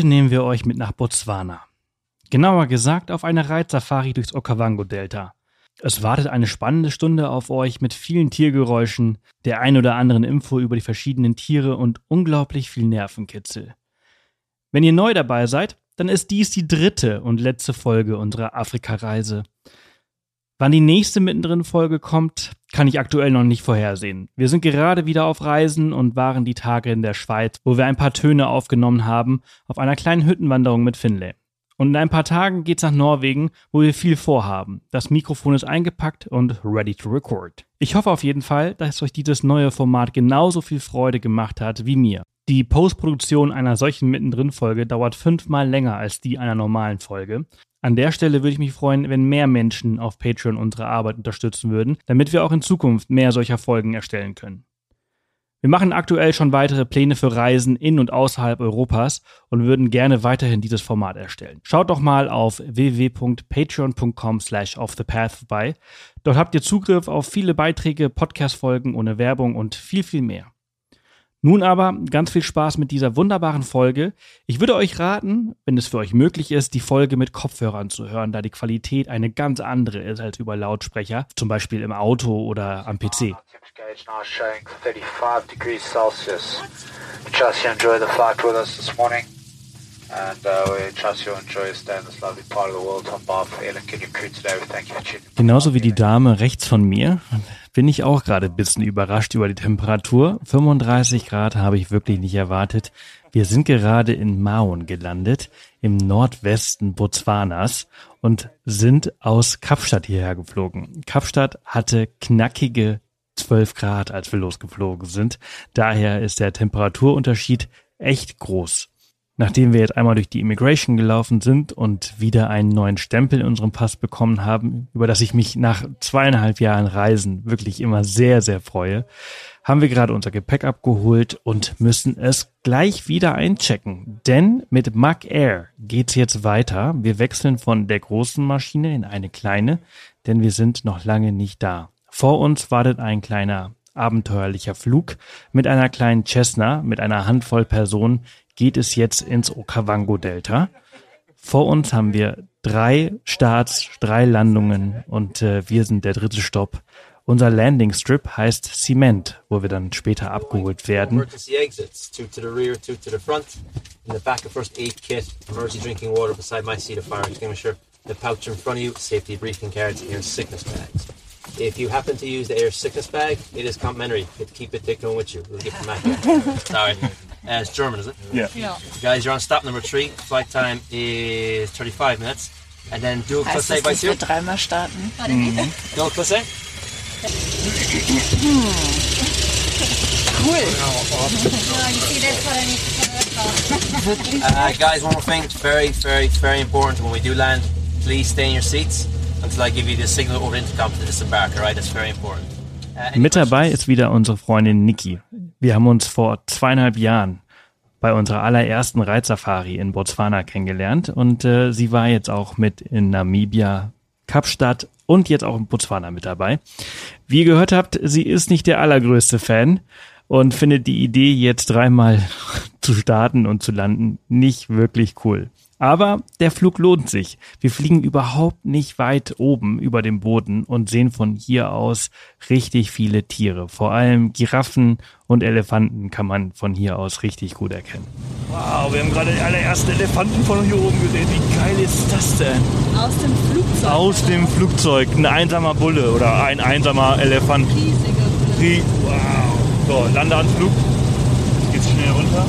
Heute nehmen wir euch mit nach Botswana. Genauer gesagt auf eine Reitsafari durchs Okavango-Delta. Es wartet eine spannende Stunde auf euch mit vielen Tiergeräuschen, der ein oder anderen Info über die verschiedenen Tiere und unglaublich viel Nervenkitzel. Wenn ihr neu dabei seid, dann ist dies die dritte und letzte Folge unserer Afrika-Reise. Wann die nächste mittendrin Folge kommt, kann ich aktuell noch nicht vorhersehen. Wir sind gerade wieder auf Reisen und waren die Tage in der Schweiz, wo wir ein paar Töne aufgenommen haben auf einer kleinen Hüttenwanderung mit Finlay. Und in ein paar Tagen geht's nach Norwegen, wo wir viel vorhaben. Das Mikrofon ist eingepackt und ready to record. Ich hoffe auf jeden Fall, dass euch dieses neue Format genauso viel Freude gemacht hat wie mir. Die Postproduktion einer solchen Mittendrin-Folge dauert fünfmal länger als die einer normalen Folge. An der Stelle würde ich mich freuen, wenn mehr Menschen auf Patreon unsere Arbeit unterstützen würden, damit wir auch in Zukunft mehr solcher Folgen erstellen können. Wir machen aktuell schon weitere Pläne für Reisen in und außerhalb Europas und würden gerne weiterhin dieses Format erstellen. Schaut doch mal auf www.patreon.com slash offthepath vorbei. Dort habt ihr Zugriff auf viele Beiträge, Podcast-Folgen ohne Werbung und viel, viel mehr. Nun aber ganz viel Spaß mit dieser wunderbaren Folge. Ich würde euch raten, wenn es für euch möglich ist, die Folge mit Kopfhörern zu hören, da die Qualität eine ganz andere ist als über Lautsprecher, zum Beispiel im Auto oder am PC. Genauso wie die Dame rechts von mir bin ich auch gerade ein bisschen überrascht über die Temperatur. 35 Grad habe ich wirklich nicht erwartet. Wir sind gerade in Maun gelandet, im Nordwesten Botswanas und sind aus Kapstadt hierher geflogen. Kapstadt hatte knackige 12 Grad, als wir losgeflogen sind. Daher ist der Temperaturunterschied echt groß. Nachdem wir jetzt einmal durch die Immigration gelaufen sind und wieder einen neuen Stempel in unserem Pass bekommen haben, über das ich mich nach zweieinhalb Jahren Reisen wirklich immer sehr, sehr freue, haben wir gerade unser Gepäck abgeholt und müssen es gleich wieder einchecken. Denn mit Mac Air geht's jetzt weiter. Wir wechseln von der großen Maschine in eine kleine, denn wir sind noch lange nicht da. Vor uns wartet ein kleiner abenteuerlicher Flug mit einer kleinen Cessna, mit einer Handvoll Personen, geht es jetzt ins Okavango-Delta. Vor uns haben wir drei Starts, drei Landungen und äh, wir sind der dritte Stopp. Unser Landing Strip heißt Cement, wo wir dann später abgeholt werden. The pouch in front of you, safety briefing cards, air sickness bags. If you happen to use the air sickness bag, it is complimentary. You keep it taken with you. We'll give it back. Sorry. Uh, it's German, is it? Yeah. yeah. Guys, you're on stop number three. Flight time is 35 minutes. And then dual heißt classe by two. dreimal starten. Mhm. Dual classe. Cool. uh, guys, one more thing. It's very, very, very important when we do land. Please stay in your seats until I give you the signal over intercom to disembark. All right, that's very important. Uh, Mit dabei ist wieder unsere Freundin Niki. Wir haben uns vor zweieinhalb Jahren bei unserer allerersten Reitsafari in Botswana kennengelernt und äh, sie war jetzt auch mit in Namibia, Kapstadt und jetzt auch in Botswana mit dabei. Wie ihr gehört habt, sie ist nicht der allergrößte Fan und findet die Idee, jetzt dreimal zu starten und zu landen, nicht wirklich cool. Aber der Flug lohnt sich. Wir fliegen überhaupt nicht weit oben über dem Boden und sehen von hier aus richtig viele Tiere. Vor allem Giraffen und Elefanten kann man von hier aus richtig gut erkennen. Wow, wir haben gerade die allerersten Elefanten von hier oben gesehen. Wie geil ist das denn? Aus dem Flugzeug. Aus dem Flugzeug. Ein einsamer Bulle oder ein einsamer Elefant. Riesige Bulle. Wow. So, Landeanflug. Geht's schnell runter.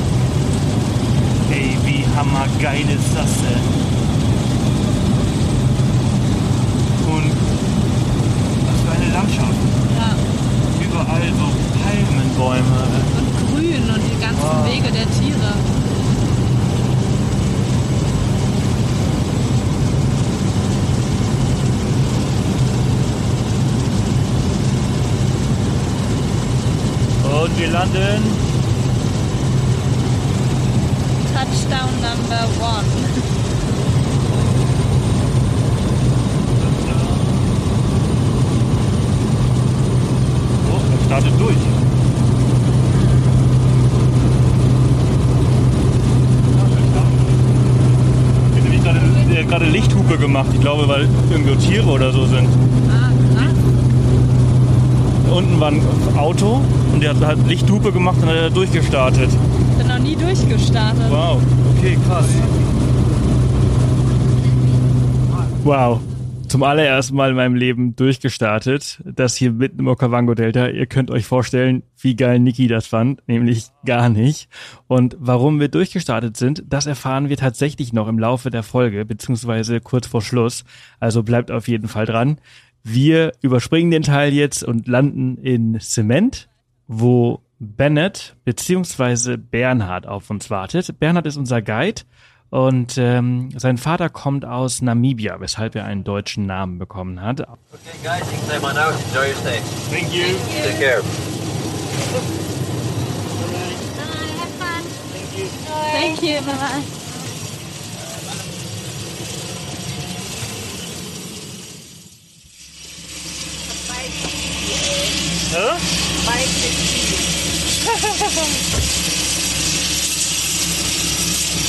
Ey, wie hammergeil ist das denn? Und was für eine Landschaft. Ja. Überall so Palmenbäume. Und grün und die ganzen wow. Wege der Tiere. Und wir landen Touchdown number one. Startet durch. gerade Lichthupe gemacht. Ich glaube, weil irgendwo Tiere oder so sind. Ah. Unten war ein Auto und der hat halt Lichthupe gemacht und dann hat er durchgestartet. Bin noch nie durchgestartet. Wow, okay, krass. Wow. Zum allerersten Mal in meinem Leben durchgestartet. Das hier mitten im Okavango-Delta. Ihr könnt euch vorstellen, wie geil Niki das fand. Nämlich gar nicht. Und warum wir durchgestartet sind, das erfahren wir tatsächlich noch im Laufe der Folge, beziehungsweise kurz vor Schluss. Also bleibt auf jeden Fall dran. Wir überspringen den Teil jetzt und landen in Zement, wo Bennett beziehungsweise Bernhard auf uns wartet. Bernhard ist unser Guide und ähm, sein Vater kommt aus Namibia, weshalb er einen deutschen Namen bekommen hat. Okay, guys, you can climb on out. Enjoy your stay. Thank you. Take care. Thank you. Bye bye.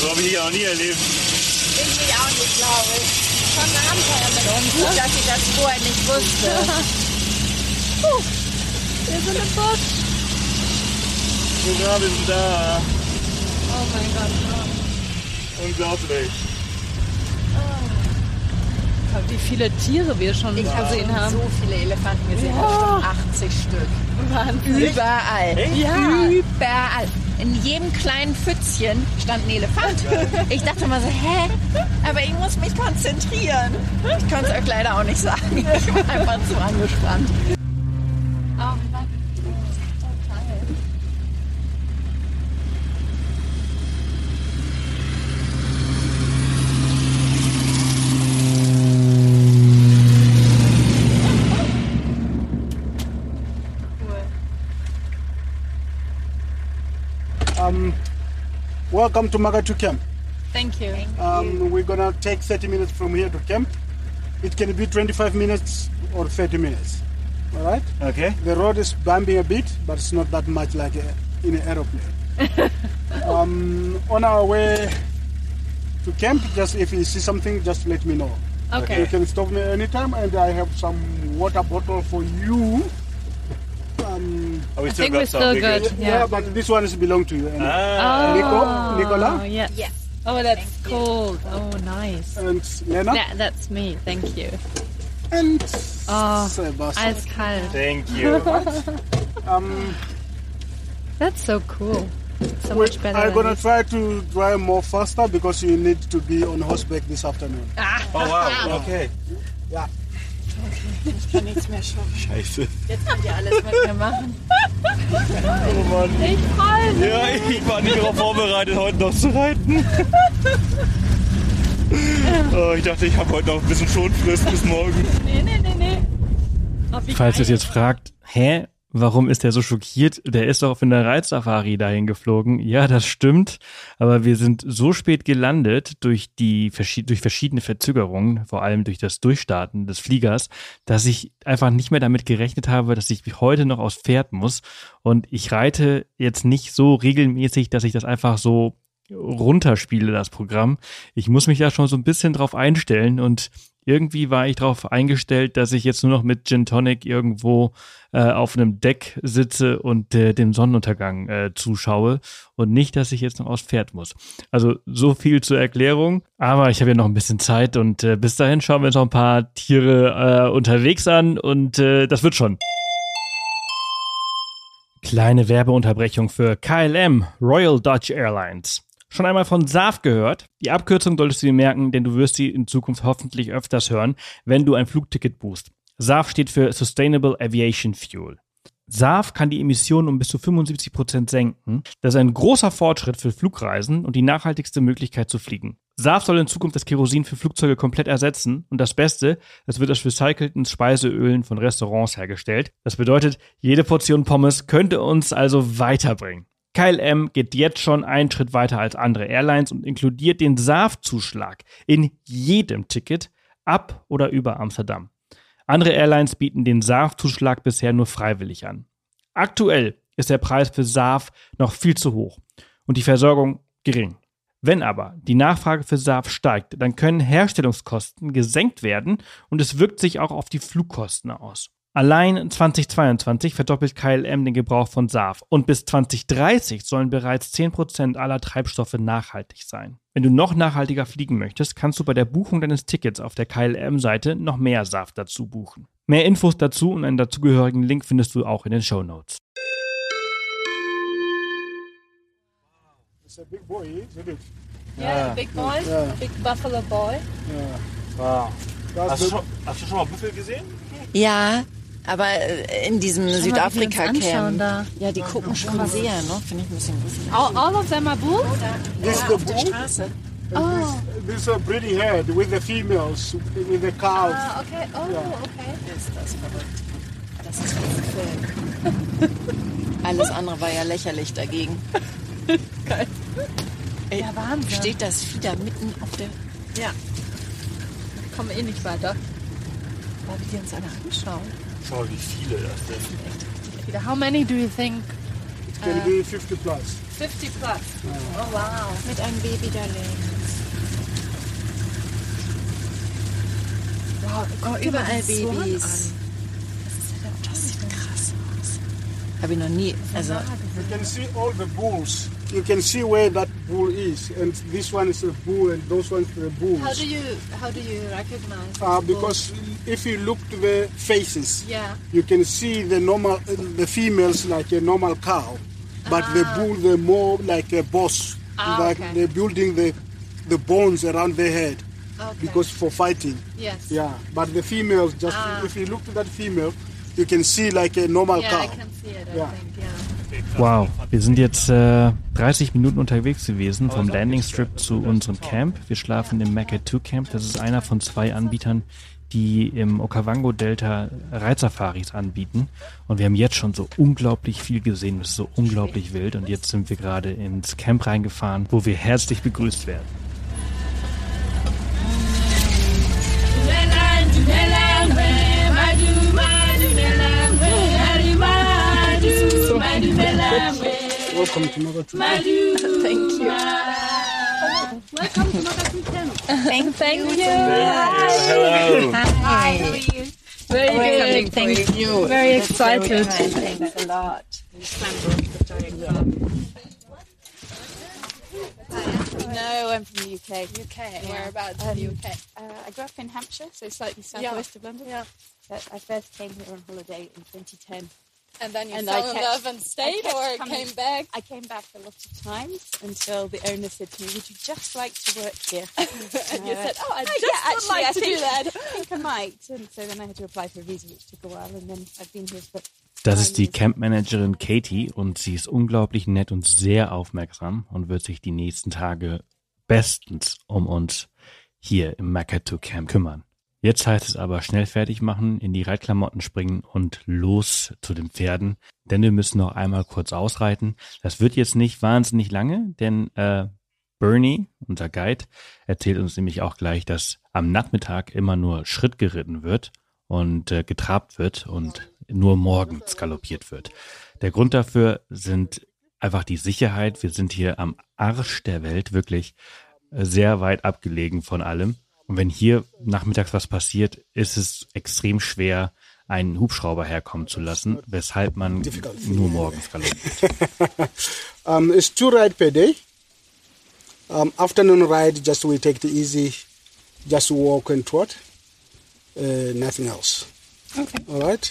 So habe ich dich auch nie erlebt. Ich mich auch nicht, glaube ich. Schon ein Abenteuer mit uns, gut, dass ich das vorher nicht wusste. Wir sind im Bus. Sogar wir sind da. Oh mein Gott. Unglaublich. Wie viele Tiere wir schon Ich gesehen haben. so viele Elefanten gesehen, bestimmt 80 Stück. Wahnsinn. Überall. Ja. Überall. In jedem kleinen Pfützchen stand ein Elefant. Ich dachte mal so, hä? Aber ich muss mich konzentrieren. Ich konnte es euch leider auch nicht sagen. Ich war einfach zu angespannt. Welcome to Magatu Camp. Thank you. Um, we're gonna take 30 minutes from here to camp. It can be 25 minutes or 30 minutes. All right. Okay. The road is bumpy a bit, but it's not that much like a, in an aeroplane. um, on our way to camp, just if you see something, just let me know. Okay. You can stop me anytime, and I have some water bottle for you. Are we I think we're still good. yeah, Yeah. but this one is belong to you. And, Ah. Nico, Nicola, Oh, yes. Yes. Oh, that's cool. Oh, nice. and Lena, That, that's me. Thank you. and Oh, Sebastian. Eiskalt. Thank you. Um, That's so cool. So we much better. I'm gonna this. try to drive more faster because you need to be on horseback this afternoon. Oh wow, okay. Ja. Ich kann nichts mehr schaffen. Scheiße. Jetzt könnt ihr alles mit mir machen. Oh Mann. Ich freue mich. Ja, ich war nicht darauf vorbereitet, heute noch zu reiten. Oh, ich dachte, ich habe heute noch ein bisschen Schonfrist bis morgen. Nee, nee, nee, nee. Oh, Falls ihr es jetzt fragt, hä, warum ist der so schockiert? Der ist doch in der Reitsafari dahin geflogen. Ja, das stimmt. Aber wir sind so spät gelandet durch die durch verschiedene Verzögerungen, vor allem durch das Durchstarten des Fliegers, dass ich einfach nicht mehr damit gerechnet habe, dass ich heute noch aufs Pferd muss. Und ich reite jetzt nicht so regelmäßig, dass ich das einfach so runterspiele, das Programm. Ich muss mich da schon so ein bisschen drauf einstellen und irgendwie war ich darauf eingestellt, dass ich jetzt nur noch mit Gin Tonic irgendwo äh, auf einem Deck sitze und äh, dem Sonnenuntergang äh, zuschaue und nicht, dass ich jetzt noch aufs Pferd muss. Also so viel zur Erklärung, aber ich habe ja noch ein bisschen Zeit und äh, bis dahin schauen wir uns noch ein paar Tiere äh, unterwegs an und äh, das wird schon. Kleine Werbeunterbrechung für KLM, Royal Dutch Airlines. Schon einmal von SAF gehört? Die Abkürzung solltest du dir merken, denn du wirst sie in Zukunft hoffentlich öfters hören, wenn du ein Flugticket buchst. SAF steht für Sustainable Aviation Fuel. SAF kann die Emissionen um bis zu 75 Prozent senken. Das ist ein großer Fortschritt für Flugreisen und die nachhaltigste Möglichkeit zu fliegen. SAF soll in Zukunft das Kerosin für Flugzeuge komplett ersetzen und das Beste, es wird aus recycelten Speiseölen von Restaurants hergestellt. Das bedeutet, jede Portion Pommes könnte uns also weiterbringen. KLM geht jetzt schon einen Schritt weiter als andere Airlines und inkludiert den SAF-Zuschlag in jedem Ticket ab oder über Amsterdam. Andere Airlines bieten den SAF-Zuschlag bisher nur freiwillig an. Aktuell ist der Preis für SAF noch viel zu hoch und die Versorgung gering. Wenn aber die Nachfrage für SAF steigt, dann können Herstellungskosten gesenkt werden und es wirkt sich auch auf die Flugkosten aus. Allein 2022 verdoppelt KLM den Gebrauch von SAF und bis 2030 sollen bereits 10% aller Treibstoffe nachhaltig sein. Wenn du noch nachhaltiger fliegen möchtest, kannst du bei der Buchung deines Tickets auf der KLM-Seite noch mehr SAF dazu buchen. Mehr Infos dazu und einen dazugehörigen Link findest du auch in den Show Notes. Big boy, isn't it? Yeah, big boy, Yeah. big buffalo boy. Yeah. Wow. That's Hast du, schon, hast du schon mal Büffel gesehen? Ja, aber äh, in diesem Südafrika-Camp. da. Ja, die gucken schon sehr, ne? Finde ich ein bisschen lustig. All, all of them are this is the bull. Straße. Oh, This is a breeding head with the females, with the cows. ah, okay. Oh, okay. Ist das verrückt. Das ist ein. Alles andere war ja lächerlich dagegen. Geil. Ey, Ja, Wahnsinn. Steht das Vieh da mitten auf der... Ja. Kommen eh nicht weiter. Weil wir die uns alle anschauen. Schau wie viele das sind. Peter, How many do you think? It can be 50 plus. 50 plus. Oh, wow. Mit einem Baby da links. Wow, oh, überall Babys. Das sieht krass aus. Habe ich noch nie. Also, You can see all the bulls. You can see where that bull is, and this one is a bull, and those ones are bulls. How do you how do you recognize? Uh, because if you look to the faces, yeah. you can see the normal, the females like a normal cow, but the bull they're more like a boss. Ah, like okay. they're building the the bones around their head Okay. because for fighting. yes. Yeah, but the females just Ah. if you look to that female, you can see like a normal Yeah, cow. I can see it. I Yeah. think. Yeah. Wow, wir sind jetzt äh, 30 Minuten unterwegs gewesen vom Landing Strip zu unserem Camp. Wir schlafen im Mecca 2 Camp. Das ist einer von zwei Anbietern, die im Okavango-Delta Reitsafaris anbieten. Und wir haben jetzt schon so unglaublich viel gesehen. Das ist so unglaublich wild. Und jetzt sind wir gerade ins Camp reingefahren, wo wir herzlich begrüßt werden. Welcome to Mother Tree. thank you. Welcome to Mother Camp. Thank, Thank you. Hello. Hi. How are you? Very good. Thank you. Very That's excited. Thanks a lot. No, I'm from the UK. UK. Whereabouts in the UK? Uh, I grew up in Hampshire, so slightly southwest of London. Yeah. But I first came here on holiday in 2010. And then you And fell I in kept- love and stayed, or coming- came back. I came back a lot of times until the owner said to me, "Would you just like to work here?" and you Uh, said, "Oh, I "Oh, just yeah, would actually, like I to think, do that." I think I might. And so then I had to apply for a visa, which took a while, and then I've been here for. Das ist die. Campmanagerin Katie und sie ist unglaublich nett und sehr aufmerksam und wird sich die nächsten Tage bestens um uns hier im Makato Camp kümmern. Jetzt heißt es aber schnell fertig machen, in die Reitklamotten springen und los zu den Pferden, denn wir müssen noch einmal kurz ausreiten. Das wird jetzt nicht wahnsinnig lange, denn äh, Bernie, unser Guide, erzählt uns nämlich auch gleich, dass am Nachmittag immer nur Schritt geritten wird und äh, getrabt wird und nur morgens galoppiert wird. Der Grund dafür sind einfach die Sicherheit. Wir sind hier am Arsch der Welt, wirklich äh, sehr weit abgelegen von allem. Und wenn hier nachmittags was passiert, ist es extrem schwer, einen Hubschrauber herkommen zu lassen, weshalb man nur morgens galoppiert. Um, it's two ride per day. Um, afternoon ride, just we take the easy, just walk and trot, uh, nothing else. Okay. All right.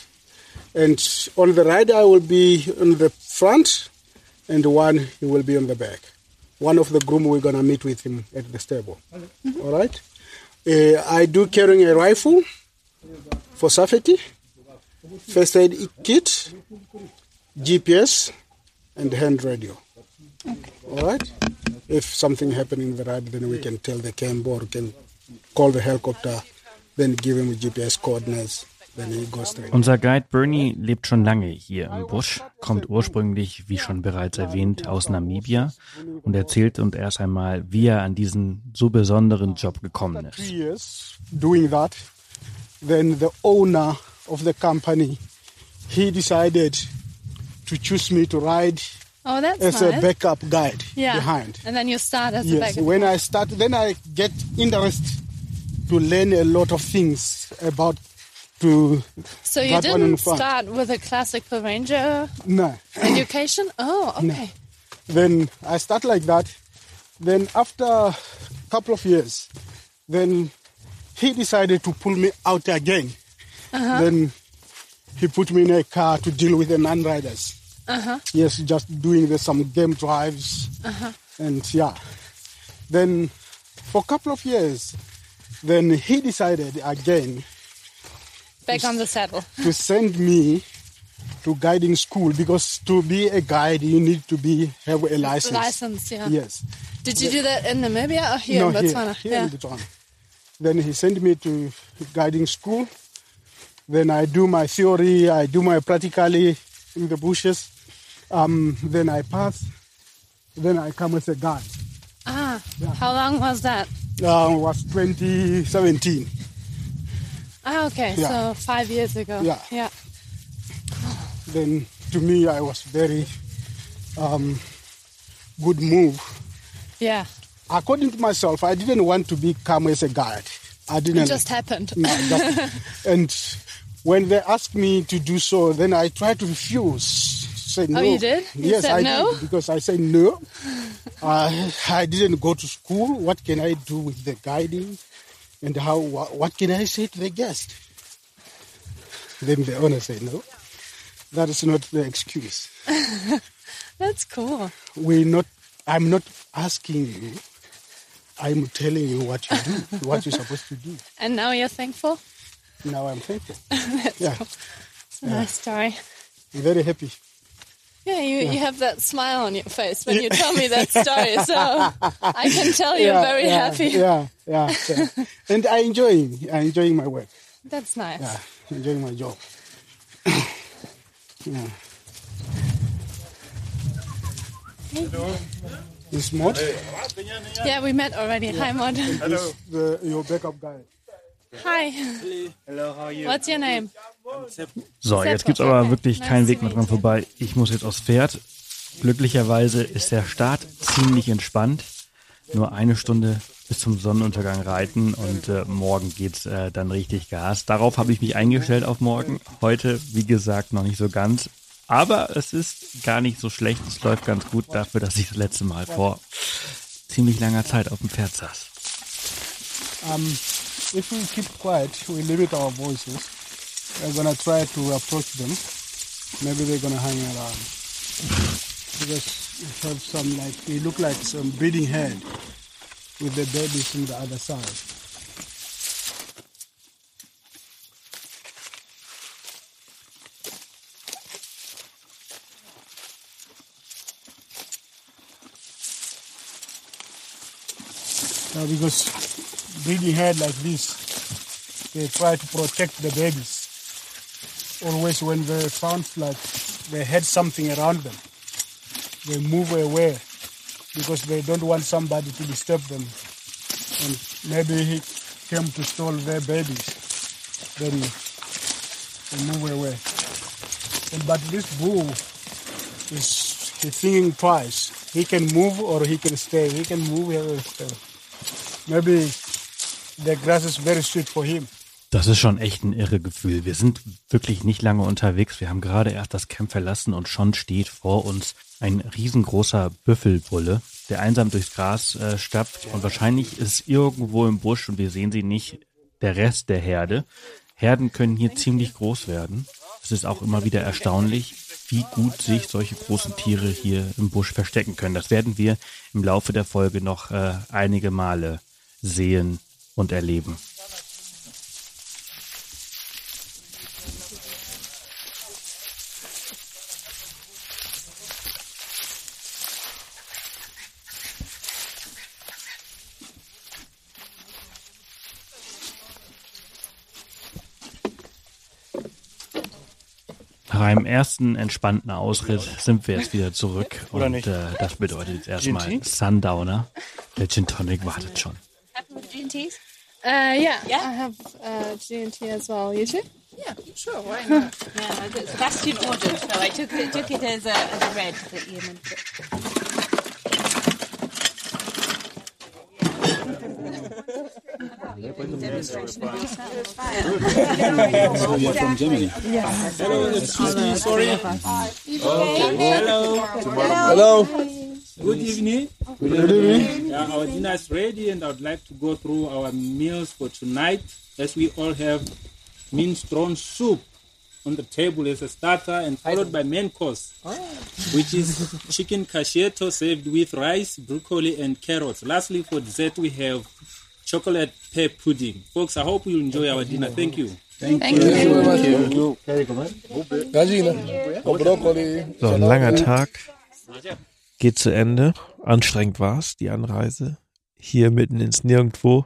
And on the ride, I will be on the front, and one he will be on the back. One of the groom we're gonna meet with him at the stable. All right. Uh, I do carrying a rifle for safety, first aid kit, GPS, and hand radio. All right. If something happen in the ride, then we can tell the camp or can call the helicopter, then give him GPS coordinates. Then he goes straight. Unser Guide Bernie lebt schon lange hier im Busch, kommt ursprünglich, wie schon bereits erwähnt, aus Namibia und erzählt uns erst einmal, wie er an diesen so besonderen Job gekommen ist. years doing that, then the owner of the company, he decided to choose me to ride Oh, that's as nice. a backup guide yeah. behind. And then you start as a Yes, backup. when I start, then I get interest to learn a lot of things about to So you didn't start with a classical ranger no. education? Oh, okay. Then I start like that. Then after a couple of years, then he decided to pull me out again. Uh-huh. Then he put me in a car to deal with the non-riders. Uh-huh. Yes, just doing the, some game drives, uh-huh. and yeah. Then for a couple of years, then he decided again Back on the saddle. to send me to guiding school because to be a guide you need to be have a license. License, yeah. Yes. Did you do that in Namibia or here no, in Botswana? here, here yeah. in Botswana. Then he sent me to guiding school. Then I do my theory, I do my practically in the bushes. Um, then I pass. Then I come as a guide. Ah, how long was that? Uh, was 2017. Ah, okay, Yeah. so five years ago. Yeah. Yeah. Then to me, I was very um, good move. Yeah. According to myself, I didn't want to become as a guide. I didn't. It just happened. No, just- and when they asked me to do so, then I tried to refuse. Say no. Oh, you did? You yes, I no? did because I said no. I I didn't go to school. What can I do with the guiding, and how? What, what can I say to the guest? Then the owner said no. That is not the excuse. That's cool. We're not. I'm not asking you. I'm telling you what you do, what you're supposed to do. And now you're thankful? Now I'm thankful. yeah, It's a nice story. I'm very happy. Yeah, you, you have that smile on your face when you tell me that story, so I can tell you're yeah, very yeah, happy. Yeah, yeah, yeah. and I enjoy, I enjoying my work. That's nice. Yeah, enjoying my job. yeah. Hello. This Mod, Yeah, we met already. Hi, Mod. this the your backup guy. Hi. Hello, how are you? What's your name? So, jetzt Seppo, gibt's aber wirklich keinen to Weg mehr dran vorbei. Ich muss jetzt aufs Pferd. Glücklicherweise ist der Start ziemlich entspannt. Nur eine Stunde bis zum Sonnenuntergang reiten und äh, morgen geht's äh, dann richtig Gas. Darauf habe ich mich eingestellt auf morgen. Heute, wie gesagt, noch nicht so ganz. Aber es ist gar nicht so schlecht. Es läuft ganz gut dafür, dass ich das letzte Mal vor ziemlich langer Zeit auf dem Pferd saß. Um, if we keep quiet, we limit our voices. We're gonna try to approach them. Maybe they're gonna hang around because have some like they look like some breeding head with the babies on the other side. Now because breeding head like this, they try to protect the babies. Always when they found like they had something around them, they move away because they don't want somebody to disturb them. And maybe he came to steal their babies. Then they move away. And, but this bull is thinking twice. He can move or he can stay. He can move or stay. Maybe the grass is very sweet for him. Das ist schon echt ein irre Gefühl. Wir sind wirklich nicht lange unterwegs. Wir haben gerade erst das Camp verlassen und schon steht vor uns ein riesengroßer Büffelbulle, der einsam durchs Gras äh, stapft und wahrscheinlich ist irgendwo im Busch und wir sehen sie nicht der Rest der Herde. Herden können hier ziemlich groß werden. Es ist auch immer wieder erstaunlich, wie gut sich solche großen Tiere hier im Busch verstecken können. Das werden wir im Laufe der Folge noch äh, einige Male sehen und erleben. Nach einem ersten entspannten Ausritt sind wir jetzt wieder zurück. Oder und nicht? Äh, das bedeutet jetzt erstmal Gin? Sundowner. Der Gin Tonic wartet schon. Uh, yeah, I have uh, G&T as well. You too? Yeah, sure, why not? Yeah, Sebastian ordered, so I took it, took it as a, as a red that Ian had put. So you're from Germany? Hello, excuse me, sorry. Okay. Hello. Hello. Good evening. Good evening. Yeah, our dinner is ready, and I would like to go through our meals for tonight, as we all have minestrone soup on the table as a starter, and followed by main course, which is chicken cachetto served with rice, broccoli, and carrots. Lastly, for dessert, we have chocolate pear pudding. Folks, I hope you enjoy our dinner. Thank you. Oh, broccoli. So, ein langer Tag geht zu Ende. Anstrengend war's, die Anreise. Hier mitten ins Nirgendwo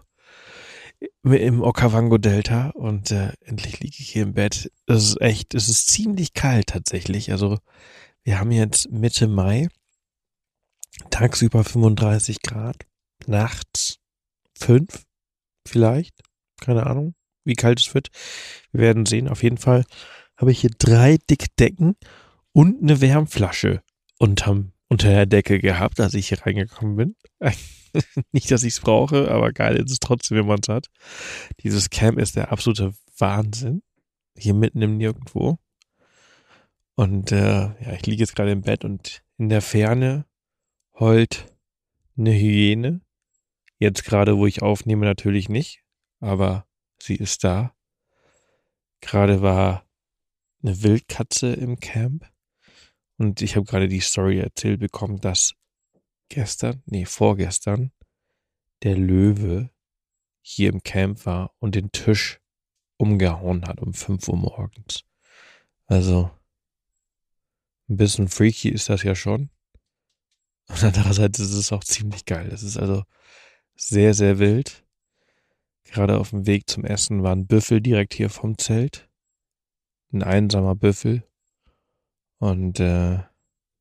im Okavango-Delta und äh, endlich liege ich hier im Bett. Es ist echt, es ist ziemlich kalt tatsächlich. Also wir haben jetzt Mitte Mai, tagsüber 35 Grad, nachts 5 vielleicht, keine Ahnung, wie kalt es wird. Wir werden sehen. Auf jeden Fall habe ich hier drei dicke Decken und eine Wärmflasche unterm, unter der Decke gehabt, als ich hier reingekommen bin. Nicht, dass ich es brauche, aber geil ist es trotzdem, wenn man es hat. Dieses Camp ist der absolute Wahnsinn. Hier mitten im Nirgendwo. Und äh, ja, ich liege jetzt gerade im Bett und in der Ferne heult eine Hyäne. Jetzt gerade, wo ich aufnehme, natürlich nicht, aber sie ist da. Gerade war eine Wildkatze im Camp und ich habe gerade die Story erzählt bekommen, dass gestern, nee, vorgestern, der Löwe hier im Camp war und den Tisch umgehauen hat um 5 Uhr morgens. Also, ein bisschen freaky ist das ja schon. Und andererseits ist es auch ziemlich geil. Es ist also sehr, sehr wild. Gerade auf dem Weg zum Essen war ein Büffel direkt hier vom Zelt. Ein einsamer Büffel. Und äh,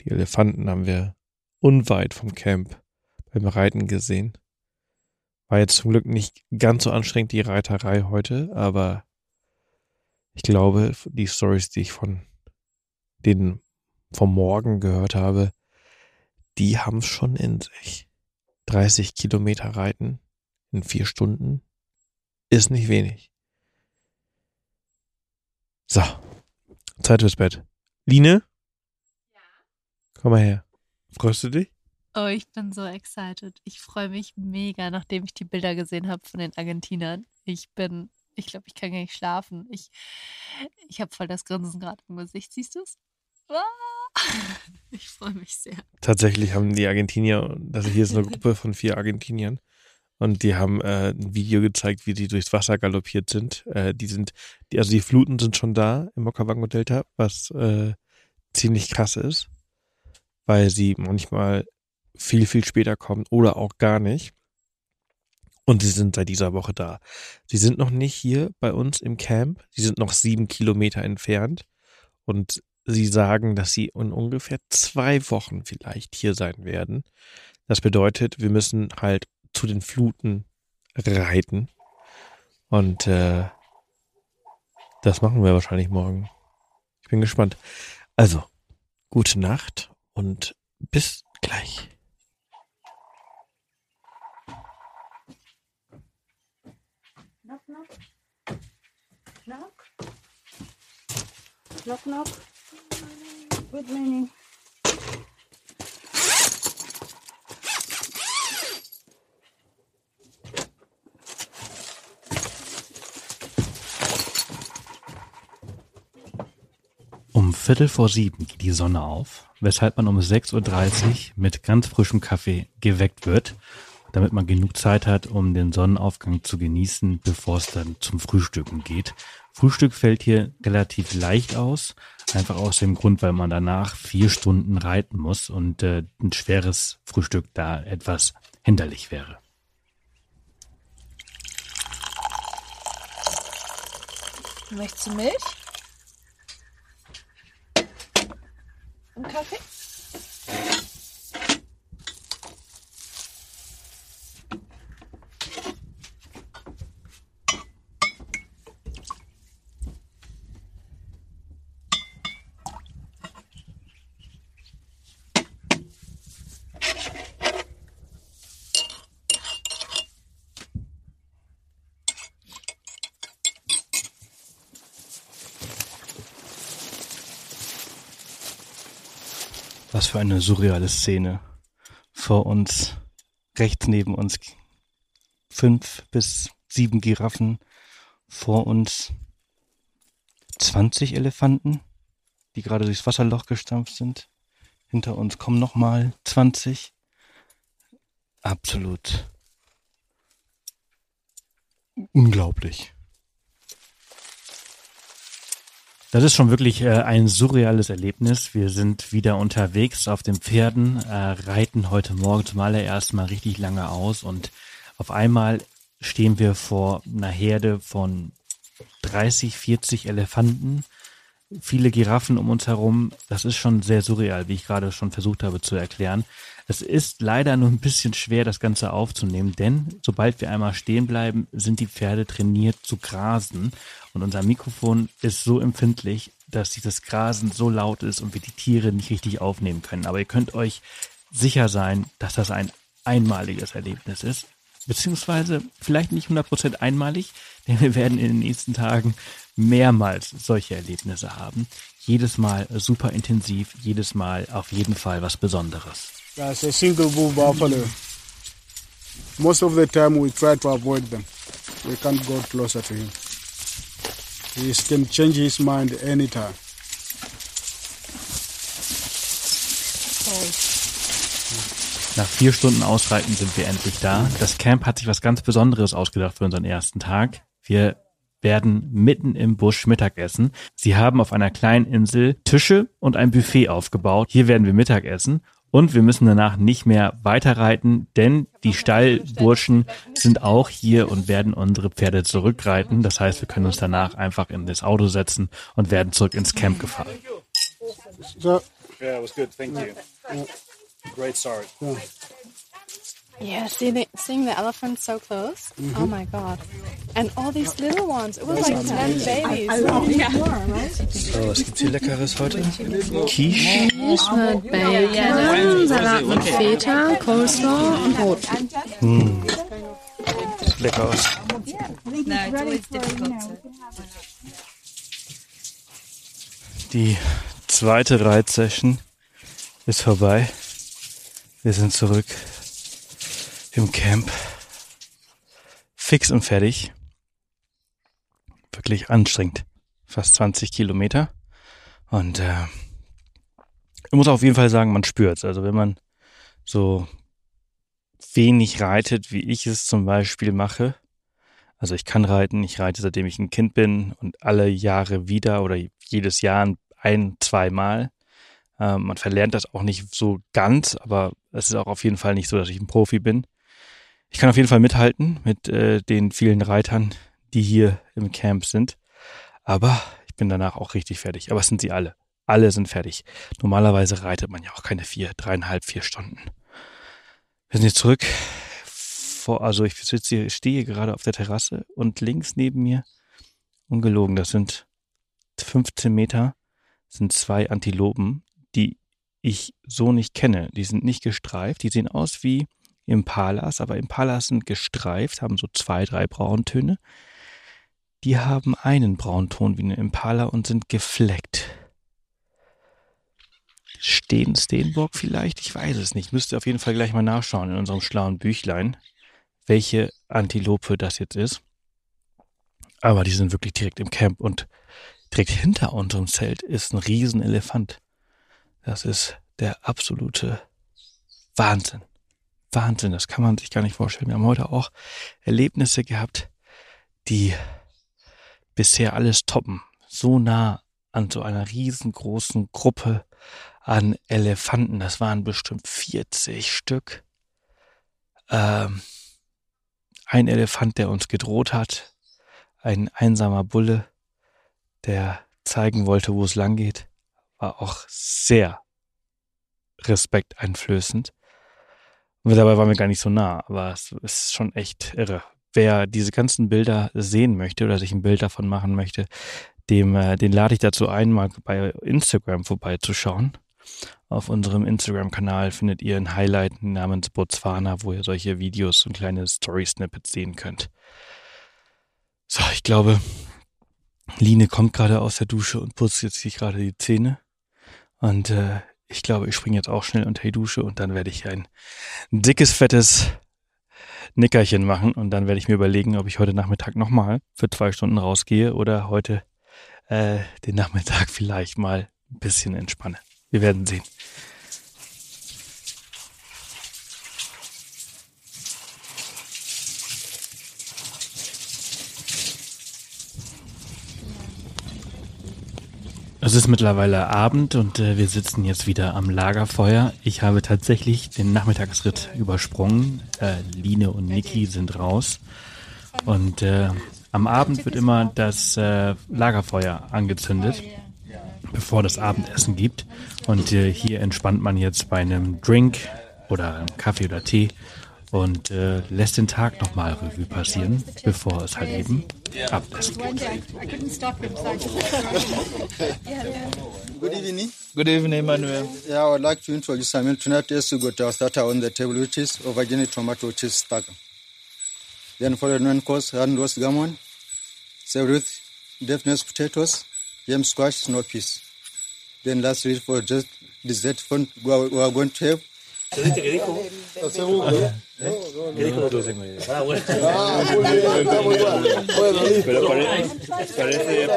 die Elefanten haben wir unweit vom Camp beim Reiten gesehen. War jetzt zum Glück nicht ganz so anstrengend, die Reiterei heute, aber ich glaube, die Stories, die ich von denen vom Morgen gehört habe, die haben schon in sich. 30 Kilometer reiten in vier Stunden ist nicht wenig. So, Zeit fürs Bett. Line? Ja. Komm mal her. Freust du dich? Oh, ich bin so excited. Ich freue mich mega, nachdem ich die Bilder gesehen habe von den Argentinern. Ich bin, ich glaube, ich kann gar nicht schlafen. Ich, ich habe voll das Grinsen gerade im Gesicht. Siehst du es? Ah, ich freue mich sehr. Tatsächlich haben die Argentinier, also hier ist eine Gruppe von vier Argentiniern und die haben äh, ein Video gezeigt, wie die durchs Wasser galoppiert sind. Äh, die sind, die, also die Fluten sind schon da im Okavango-Delta, was äh, ziemlich krass ist, weil sie manchmal viel, viel später kommen oder auch gar nicht. Und sie sind seit dieser Woche da. Sie sind noch nicht hier bei uns im Camp. Sie sind noch sieben Kilometer entfernt. Und sie sagen, dass sie in ungefähr zwei Wochen vielleicht hier sein werden. Das bedeutet, wir müssen halt zu den Fluten reiten. Und äh, das machen wir wahrscheinlich morgen. Ich bin gespannt. Also, gute Nacht und bis gleich. Knock, knock. Knock. Knock, knock. Good morning. Um Viertel vor sieben geht die Sonne auf, weshalb man um 6.30 Uhr mit ganz frischem Kaffee geweckt wird, damit man genug Zeit hat, um den Sonnenaufgang zu genießen, bevor es dann zum Frühstücken geht. Frühstück fällt hier relativ leicht aus, einfach aus dem Grund, weil man danach vier Stunden reiten muss und äh, ein schweres Frühstück da etwas hinderlich wäre. Möchtest du Milch? Und Kaffee? Was für eine surreale Szene. Vor uns, rechts neben uns, fünf bis sieben Giraffen. Vor uns 20 Elefanten, die gerade durchs Wasserloch gestampft sind. Hinter uns kommen nochmal 20. Absolut unglaublich. Das ist schon wirklich äh, ein surreales Erlebnis. Wir sind wieder unterwegs auf den Pferden, äh, reiten heute Morgen zum allerersten Mal richtig lange aus und auf einmal stehen wir vor einer Herde von 30, 40 Elefanten, viele Giraffen um uns herum. Das ist schon sehr surreal, wie ich gerade schon versucht habe zu erklären. Es ist leider nur ein bisschen schwer, das Ganze aufzunehmen, denn sobald wir einmal stehen bleiben, sind die Pferde trainiert zu grasen und unser Mikrofon ist so empfindlich, dass dieses Grasen so laut ist und wir die Tiere nicht richtig aufnehmen können. Aber ihr könnt euch sicher sein, dass das ein einmaliges Erlebnis ist. Beziehungsweise vielleicht nicht 100% einmalig, denn wir werden in den nächsten Tagen mehrmals solche Erlebnisse haben. Jedes Mal super intensiv, jedes Mal auf jeden Fall was Besonderes. That's a single bull buffalo. Most of the time we try to avoid them. We can't go closer to him. He can change his mind anytime. Nach vier Stunden Ausreiten sind wir endlich da. Das Camp hat sich was ganz Besonderes ausgedacht für unseren ersten Tag. Wir werden mitten im Busch Mittag essen. Sie haben auf einer kleinen Insel Tische und ein Buffet aufgebaut. Hier werden wir Mittag essen und wir müssen danach nicht mehr weiterreiten, denn die Stallburschen sind auch hier und werden unsere Pferde zurückreiten. Das heißt, wir können uns danach einfach in das Auto setzen und werden zurück ins Camp gefahren. So, Yeah, it was good. Thank you. Great start. Yeah, seeing the, seeing the elephants so close. Oh my god. And all these little ones. It was like 10 babies. So, was gibt's hier Leckeres heute? Quiche. Fisch mit Bacon, Salat mit Feta, Coleslaw und Brot. Sieht lecker aus. Die zweite Reitsession ist vorbei. Wir sind zurück im Camp. Fix und fertig. Wirklich anstrengend. Fast 20 Kilometer. Und äh, ich muss auf jeden Fall sagen, man spürt's. Also wenn man so wenig reitet, wie ich es zum Beispiel mache. Also ich kann reiten, ich reite seitdem ich ein Kind bin und alle Jahre wieder oder jedes Jahr ein, zweimal. Ähm, man verlernt das auch nicht so ganz, aber es ist auch auf jeden Fall nicht so, dass ich ein Profi bin. Ich kann auf jeden Fall mithalten mit äh, den vielen Reitern, die hier im Camp sind. Aber ich bin danach auch richtig fertig. Aber es sind sie alle. Alle sind fertig. Normalerweise reitet man ja auch keine vier, dreieinhalb, vier Stunden. Wir sind jetzt zurück. Vor, also ich sitze hier, stehe gerade auf der Terrasse und links neben mir, ungelogen, das sind 15 Meter, sind zwei Antilopen, die ich so nicht kenne. Die sind nicht gestreift, die sehen aus wie Impalas, aber Impalas sind gestreift, haben so zwei, drei Brauntöne. Die haben einen Braunton wie eine Impala und sind gefleckt. Stehen Steenbock vielleicht? Ich weiß es nicht. Müsste auf jeden Fall gleich mal nachschauen in unserem schlauen Büchlein, welche Antilope das jetzt ist. Aber die sind wirklich direkt im Camp und direkt hinter unserem Zelt ist ein Riesenelefant. Das ist der absolute Wahnsinn. Wahnsinn, das kann man sich gar nicht vorstellen. Wir haben heute auch Erlebnisse gehabt, die bisher alles toppen. So nah an so einer riesengroßen Gruppe an Elefanten. Das waren bestimmt 40 Stück. Ähm, ein Elefant, der uns gedroht hat. Ein einsamer Bulle, der zeigen wollte, wo es lang geht. War auch sehr respekteinflößend. Und dabei waren wir gar nicht so nah, aber es ist schon echt irre. Wer diese ganzen Bilder sehen möchte oder sich ein Bild davon machen möchte, dem, äh, den lade ich dazu ein, mal bei Instagram vorbeizuschauen. Auf unserem Instagram-Kanal findet ihr ein Highlight namens Botswana, wo ihr solche Videos und kleine Story-Snippets sehen könnt. So, ich glaube, Line kommt gerade aus der Dusche und putzt jetzt sich gerade die Zähne. Und äh, ich glaube, ich springe jetzt auch schnell unter die Dusche und dann werde ich ein dickes, fettes Nickerchen machen und dann werde ich mir überlegen, ob ich heute Nachmittag nochmal für zwei Stunden rausgehe oder heute äh, den Nachmittag vielleicht mal ein bisschen entspanne. Wir werden sehen. Es ist mittlerweile Abend und äh, wir sitzen jetzt wieder am Lagerfeuer. Ich habe tatsächlich den Nachmittagsritt übersprungen. Äh, Line und Niki sind raus. Und äh, am Abend wird immer das äh, Lagerfeuer angezündet, bevor das Abendessen gibt. Und äh, hier entspannt man jetzt bei einem Drink oder Kaffee oder Tee und äh, lässt den Tag nochmal Revue passieren, bevor es halt eben gibt. Good evening. Good evening, Manuel. Yeah, I would like to introduce. Mean, tonight yes, we got our starter on the table, which is aubergine tomato cheese stack. Then followed one course, hand roast gammon, served with deafness potatoes, yam squash, snow peas. Then lastly, for just dessert, we are going to have El segundo. ¿Qué dijo Ah, bueno. Ah, muy bien, está muy bien. Bueno, listo. Pero parece,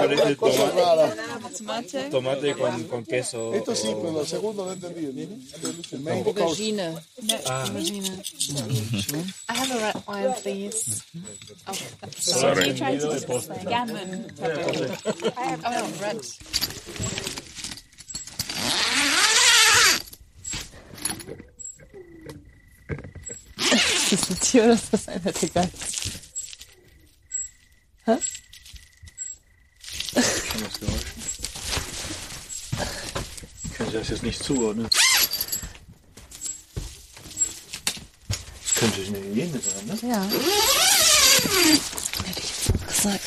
tomate, Tomate. con, con queso. Esto sí, pero el segundo no entendí. Mango Ah. I have a red wine, please. Oh, Sorry. Gammon. I have red. Ist das ein Tier oder ist das einer der Geiz? Hä? Kann ich das jetzt nicht zuordnen? Das könnte eine Hyäne sein, ne? Ja. Hätte ich jetzt auch gesagt.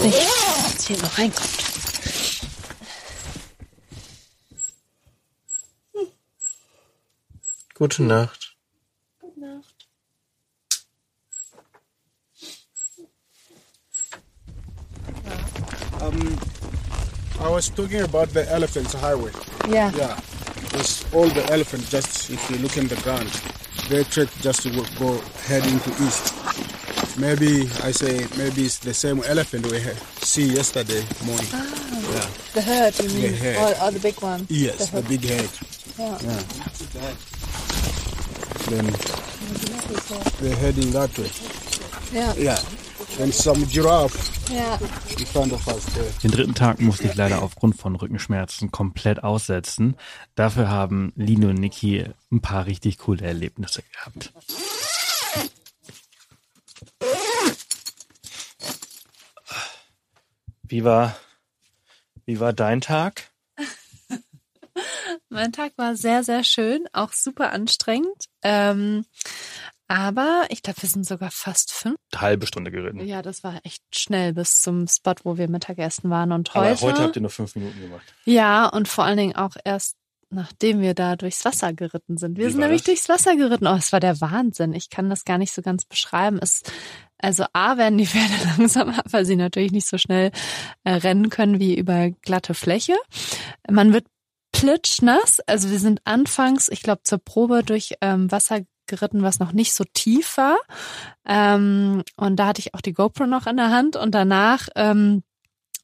Nicht, dass hier noch reinkommt. Gute Nacht. Gute Nacht. Um, I was talking about the elephants highway. Yeah. Yeah. It's all the elephants. Just if you look in the ground, they trek just to go- go heading to east. Maybe I say maybe it's the same elephant we had see yesterday morning. Yeah. The herd, you The mean? herd. Or, or the big one? Yes, the herd. big head. Yeah. Yeah. Then they're heading that way. Yeah. Yeah. And some giraffe Yeah. in front of us there. Den dritten Tag musste ich leider aufgrund von Rückenschmerzen komplett aussetzen. Dafür haben Lino und Niki ein paar richtig coole Erlebnisse gehabt. Wie war, wie war dein Tag? Mein Tag war sehr, sehr schön, auch super anstrengend. Ähm, aber ich glaube, wir sind sogar fast fünf. Halbe Stunde geritten. Ja, das war echt schnell bis zum Spot, wo wir Mittagessen waren. Und Aber heute. heute habt ihr nur fünf Minuten gemacht. Ja, und vor allen Dingen auch erst nachdem wir da durchs Wasser geritten sind. Wir Wie sind nämlich das? durchs Wasser geritten. Oh, es war der Wahnsinn. Ich kann das gar nicht so ganz beschreiben. Es, also A, werden die Pferde langsamer, weil sie natürlich nicht so schnell äh, rennen können wie über glatte Fläche. Man wird plitschnass. Also wir sind anfangs, ich glaube, zur Probe durch ähm, Wasser geritten, was noch nicht so tief war. Ähm, und da hatte ich auch die GoPro noch in der Hand und danach ähm,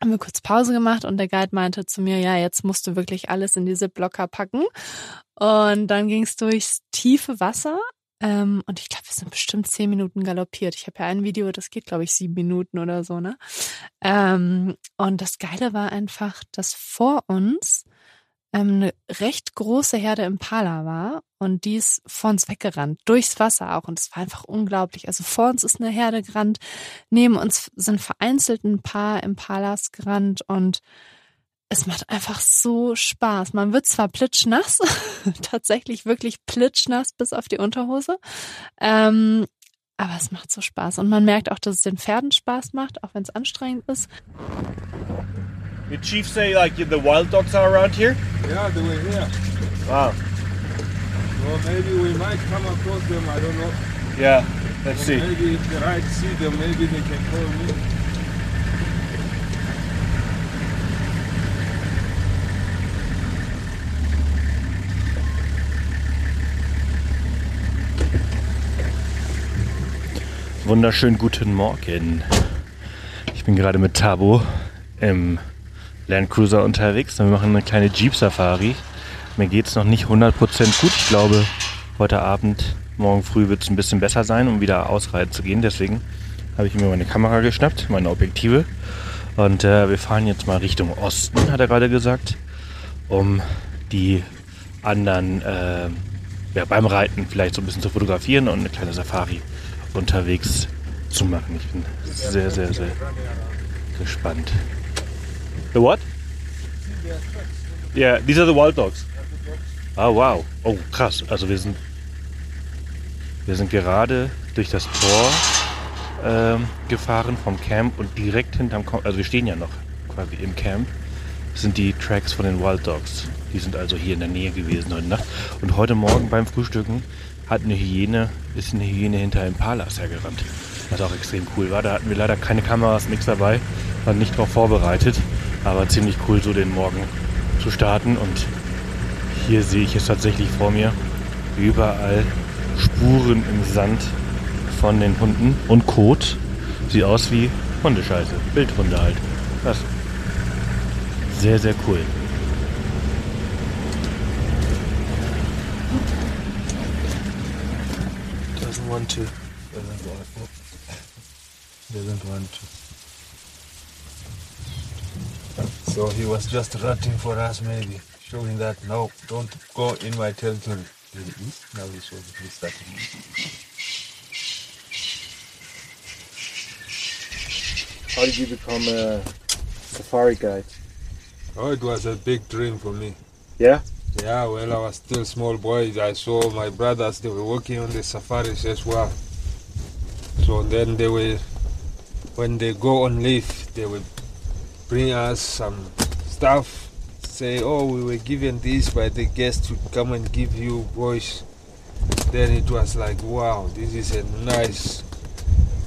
haben wir kurz Pause gemacht und der Guide meinte zu mir, ja, jetzt musst du wirklich alles in diese Blocker packen. Und dann ging es durchs tiefe Wasser. Ähm, und ich glaube, wir sind bestimmt zehn Minuten galoppiert. Ich habe ja ein Video, das geht, glaube ich, sieben Minuten oder so, ne? Ähm, und das Geile war einfach, dass vor uns ähm, eine recht große Herde Impala war und die ist vor uns weggerannt, durchs Wasser auch. Und es war einfach unglaublich. Also vor uns ist eine Herde gerannt, neben uns sind vereinzelt ein paar Impalas gerannt und es macht einfach so Spaß. Man wird zwar plitschnass, tatsächlich wirklich plitschnass bis auf die Unterhose, ähm, aber es macht so Spaß. Und man merkt auch, dass es den Pferden Spaß macht, auch wenn es anstrengend ist. The chiefs say like the wild dogs are around here? Yeah, they were here. Wow. Well, maybe we might come across them, I don't know. Yeah, let's so see. Maybe if the right see them, maybe they can call me. Wunderschönen guten Morgen. Ich bin gerade mit Tabo im Land Cruiser unterwegs und wir machen eine kleine Jeep Safari. Mir geht es noch nicht 100% gut. Ich glaube, heute Abend, morgen früh wird es ein bisschen besser sein, um wieder ausreiten zu gehen. Deswegen habe ich mir meine Kamera geschnappt, meine Objektive. Und äh, wir fahren jetzt mal Richtung Osten, hat er gerade gesagt, um die anderen äh, ja, beim Reiten vielleicht so ein bisschen zu fotografieren und eine kleine Safari unterwegs zu machen. Ich bin sehr, sehr, sehr gespannt. The what? Yeah, these are the wild dogs. Ah, wow. Oh, krass. Also wir sind, wir sind gerade durch das Tor ähm, gefahren vom Camp und direkt hinterm, Ko- also wir stehen ja noch quasi im Camp, sind die Tracks von den Wild Dogs. Die sind also hier in der Nähe gewesen heute Nacht. Und heute Morgen beim Frühstücken hat eine Hyäne, ist eine Hyäne hinter Impalas hergerannt. Was auch extrem cool war. Da hatten wir leider keine Kameras, nichts dabei, waren nicht darauf vorbereitet. Aber ziemlich cool, so den Morgen zu starten. Und hier sehe ich es tatsächlich vor mir. Überall Spuren im Sand von den Hunden und Kot. Sieht aus wie Hundescheiße. Wildhunde halt. Krass. Sehr, sehr cool. Doesn't want to. Doesn't want to. Doesn't want to. So he was just ranting for us, maybe, showing that no, don't go in my territory. Did he eat? Now he shows that he's starting. How did you become a safari guide? Oh, it was a big dream for me. Yeah? Yeah, well, I was still small boy. I saw my brothers, they were working on the safaris as well. So then they were, when they go on leave, they will bring us some stuff, say, oh, we were given this by the guest to come and give you boys. Then it was like, wow, this is a nice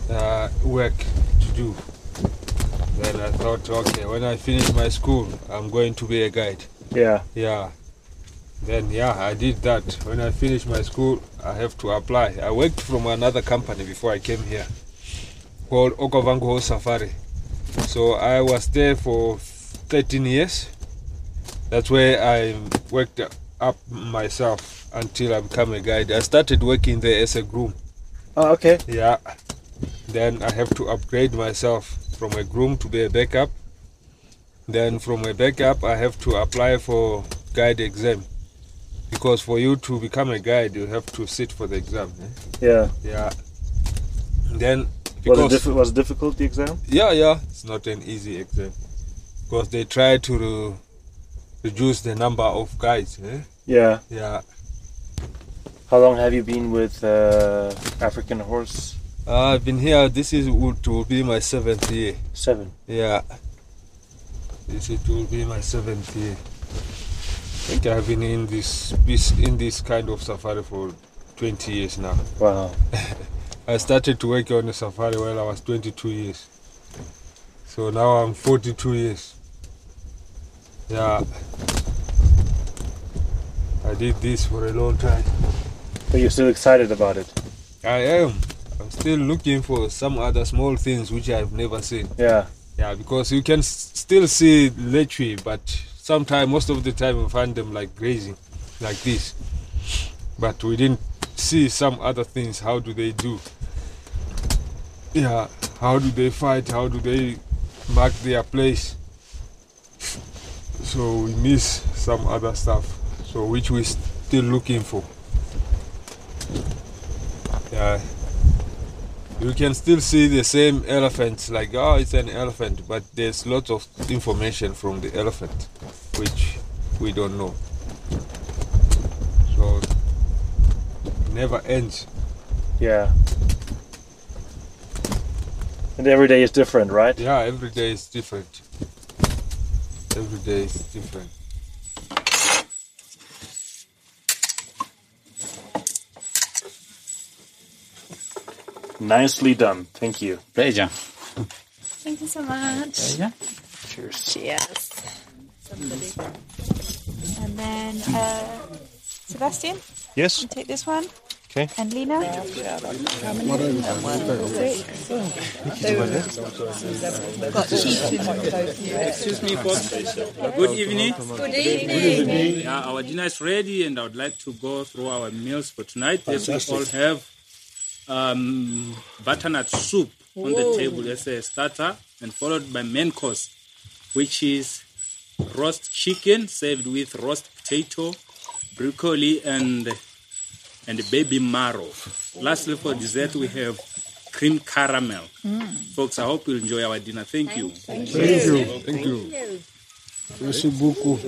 uh, work to do. Then I thought, okay, when I finish my school, I'm going to be a guide. Yeah. Yeah. Then yeah, I did that. When I finished my school, I have to apply. I worked from another company before I came here, called Okavango Safari. So I was there for 13 years. That's where I worked up myself until I became a guide. I started working there as a groom. Oh, okay. Yeah. Then I have to upgrade myself from a groom to be a backup. Then from a backup, I have to apply for guide exam. Because for you to become a guide, you have to sit for the exam. eh? Yeah. Yeah. Then Was it, because diffi- was difficult, the exam? yeah, yeah, it's not an easy exam. Because they try to re- reduce the number of guides. Eh? Yeah. Yeah. How long have you been with uh, African Horse? Uh, I've been here. This is would will be my seventh year. Seven. Yeah. This it will be my seventh year. I think I've been in this, this in this kind of safari for 20 years now. Wow. I started to work on the safari when I was 22 years. So now I'm 42 years. Yeah. I did this for a long time. But you're still excited about it? I am. I'm still looking for some other small things which I've never seen. Yeah. Yeah, because you can still see lechwe, but sometimes, most of the time, you find them like grazing, like this. But we didn't see some other things. How do they do? Yeah, how do they fight? How do they mark their place? So we miss some other stuff. So which we're still looking for. Yeah, you can still see the same elephants like oh it's an elephant but there's lots of information from the elephant which we don't know so never ends Yeah. And every day is different, right? yeah every day is different every day is different Nicely done. Thank you. Pleasure. Thank you so much. Yeah. Cheers. Cheers. And then, uh, Sebastian, Yes. you take this one. Okay. And Lena? Excuse me, folks. Good evening. Good evening. Yeah, our dinner is ready, and I would like to go through our meals for tonight. As we all have um, butternut soup on the table as a starter, and followed by main course, which is roast chicken served with roast potato, broccoli, and and baby marrow. Lastly, for dessert, we have cream caramel. Folks, I hope you enjoy our dinner. Thank you. Thank you. Thank you. Merci beaucoup.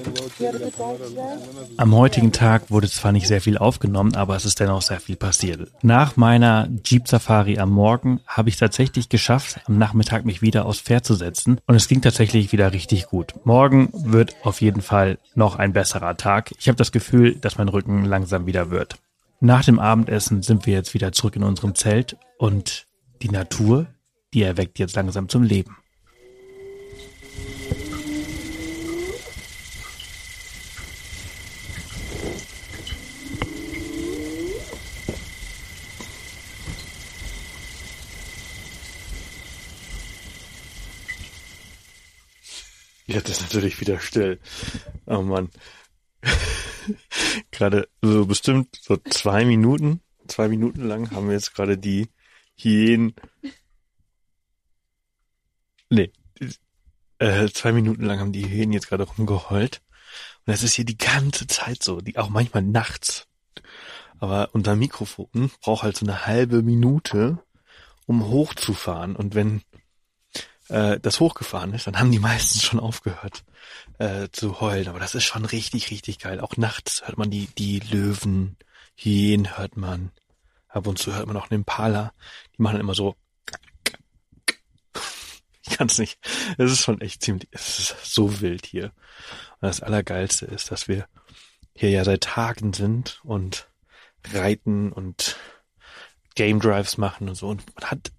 Am heutigen Tag wurde zwar nicht sehr viel aufgenommen, aber es ist dennoch sehr viel passiert. Nach meiner Jeep Safari am Morgen habe ich tatsächlich geschafft, am Nachmittag mich wieder aufs Pferd zu setzen und es ging tatsächlich wieder richtig gut. Morgen wird auf jeden Fall noch ein besserer Tag. Ich habe das Gefühl, dass mein Rücken langsam wieder wird. Nach dem Abendessen sind wir jetzt wieder zurück in unserem Zelt und die Natur, die erweckt jetzt langsam zum Leben. Jetzt ist natürlich wieder still. Oh Mann. Gerade so bestimmt so zwei Minuten, zwei Minuten lang haben wir jetzt gerade die Hyänen. Nee. Äh, zwei Minuten lang haben die Hyänen jetzt gerade rumgeheult. Und das ist hier die ganze Zeit so, die auch manchmal nachts. Aber unser Mikrofon braucht halt so eine halbe Minute, um hochzufahren. Und wenn äh, das hochgefahren ist, dann haben die meistens schon aufgehört äh, zu heulen. Aber das ist schon richtig, richtig geil. Auch nachts hört man die, die Löwen, Hyänen hört man. Ab und zu hört man auch einen Impala. Die machen immer so. Ich kann's nicht. Es ist schon echt ziemlich, es ist so wild hier. Und das Allergeilste ist, dass wir hier ja seit Tagen sind und reiten und Game Drives machen und so. Und man hat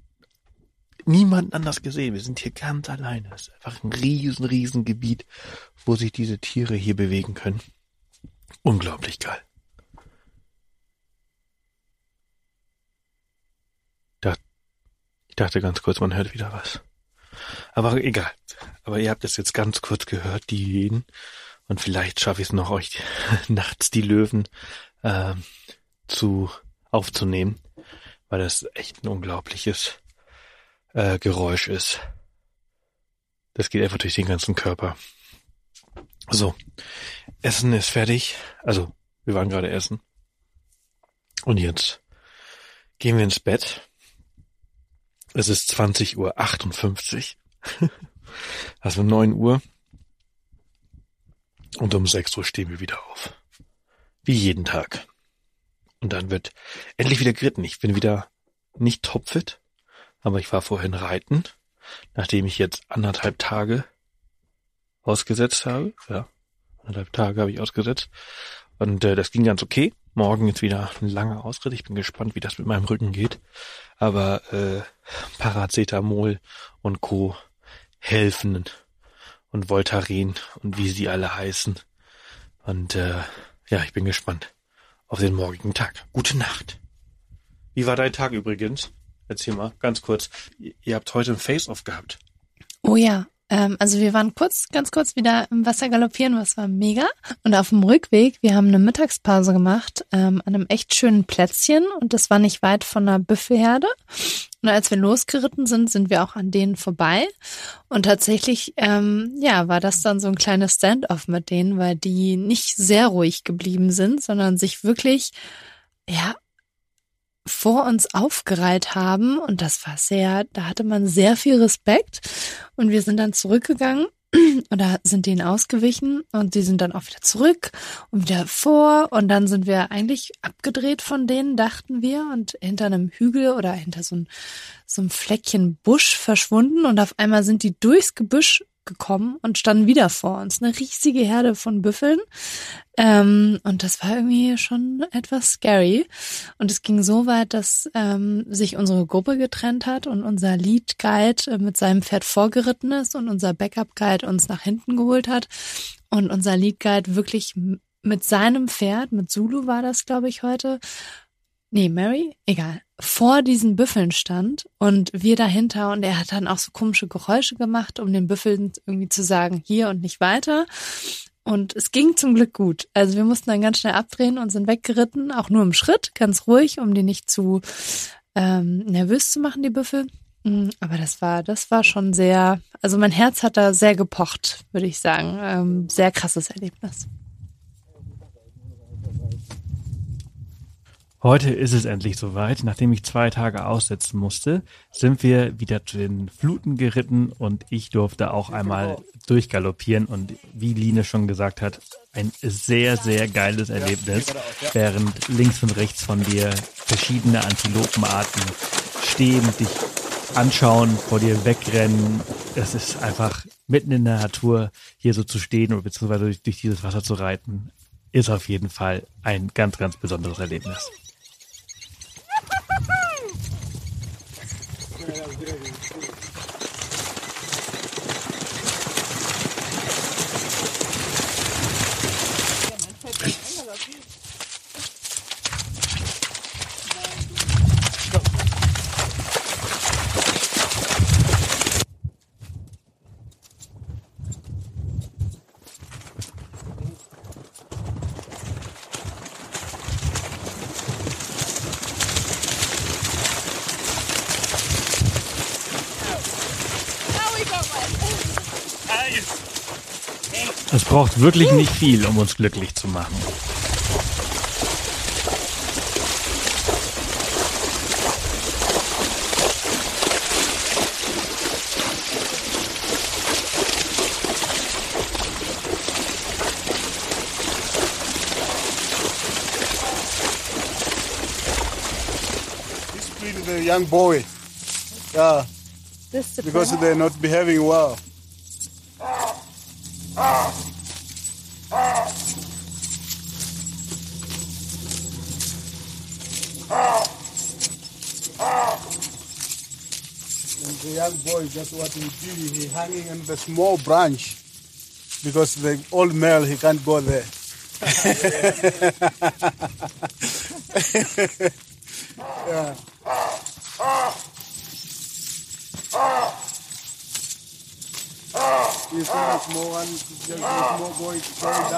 niemanden anders gesehen. Wir sind hier ganz alleine. Es ist einfach ein riesen, riesen Gebiet, wo sich diese Tiere hier bewegen können. Unglaublich geil. Ich dachte ganz kurz, man hört wieder was. Aber egal. Aber ihr habt es jetzt ganz kurz gehört, die Hyänen. Und vielleicht schaffe ich es noch, euch nachts die Löwen äh, zu aufzunehmen, weil das echt ein unglaubliches äh, Geräusch ist. Das geht einfach durch den ganzen Körper. So, Essen ist fertig. Also, wir waren gerade essen. Und jetzt gehen wir ins Bett. Es ist 20 Uhr 58. Also 9 Uhr. Und um 6 Uhr stehen wir wieder auf. Wie jeden Tag. Und dann wird endlich wieder geritten. Ich bin wieder nicht topfit, aber ich war vorhin reiten, nachdem ich jetzt anderthalb Tage ausgesetzt habe. Ja, anderthalb Tage habe ich ausgesetzt. Und äh, das ging ganz okay. Morgen ist wieder ein langer Ausritt. Ich bin gespannt, wie das mit meinem Rücken geht. Aber äh, Paracetamol und Co. helfen und Voltaren und wie sie alle heißen. Und äh, ja, ich bin gespannt auf den morgigen Tag. Gute Nacht. Wie war dein Tag übrigens? Erzähl mal, ganz kurz. Ihr habt heute ein Face-Off gehabt. Oh ja, ähm, also wir waren kurz, ganz kurz wieder im Wasser galoppieren, was war mega. Und auf dem Rückweg, wir haben eine Mittagspause gemacht ähm, an einem echt schönen Plätzchen und das war nicht weit von einer Büffelherde. Und als wir losgeritten sind, sind wir auch an denen vorbei. Und tatsächlich, ähm, ja, war das dann so ein kleines Stand-off mit denen, weil die nicht sehr ruhig geblieben sind, sondern sich wirklich, ja, vor uns aufgereiht haben. Und das war sehr, da hatte man sehr viel Respekt. Und wir sind dann zurückgegangen oder sind denen ausgewichen. Und sie sind dann auch wieder zurück und wieder vor. Und dann sind wir eigentlich abgedreht von denen, dachten wir. Und hinter einem Hügel oder hinter so, ein, so einem Fleckchen Busch verschwunden. Und auf einmal sind die durchs Gebüsch gekommen und standen wieder vor uns. Eine riesige Herde von Büffeln. Ähm, und das war irgendwie schon etwas scary. Und es ging so weit, dass ähm, sich unsere Gruppe getrennt hat und unser Lead Guide äh, mit seinem Pferd vorgeritten ist und unser Backup Guide uns nach hinten geholt hat. Und unser Lead Guide wirklich mit seinem Pferd, mit Zulu war das, glaube ich, heute, nee, Mary, egal, vor diesen Büffeln stand und wir dahinter und er hat dann auch so komische Geräusche gemacht, um den Büffeln irgendwie zu sagen, hier und nicht weiter. Und es ging zum Glück gut. Also wir mussten dann ganz schnell abdrehen und sind weggeritten, auch nur im Schritt, ganz ruhig, um die nicht zu ähm, nervös zu machen, die Büffel. Mm, Aber das war, das war schon sehr, also mein Herz hat da sehr gepocht, würde ich sagen. Ähm, sehr krasses Erlebnis. Heute ist es endlich soweit. Nachdem ich zwei Tage aussetzen musste, sind wir wieder zu den Fluten geritten und ich durfte auch einmal durchgaloppieren und wie Line schon gesagt hat, ein sehr, sehr geiles Erlebnis, während links und rechts von dir verschiedene Antilopenarten stehen, dich anschauen, vor dir wegrennen. Es ist einfach mitten in der Natur hier so zu stehen oder beziehungsweise durch, durch dieses Wasser zu reiten, ist auf jeden Fall ein ganz, ganz besonderes Erlebnis. Braucht wirklich nicht viel, um uns glücklich zu machen. Young boy. Yeah, because they're not behaving well. And the young boy, just what he did, he hanging in the small branch because the old male, he can't go there. yeah. You see the small one, just the small boy going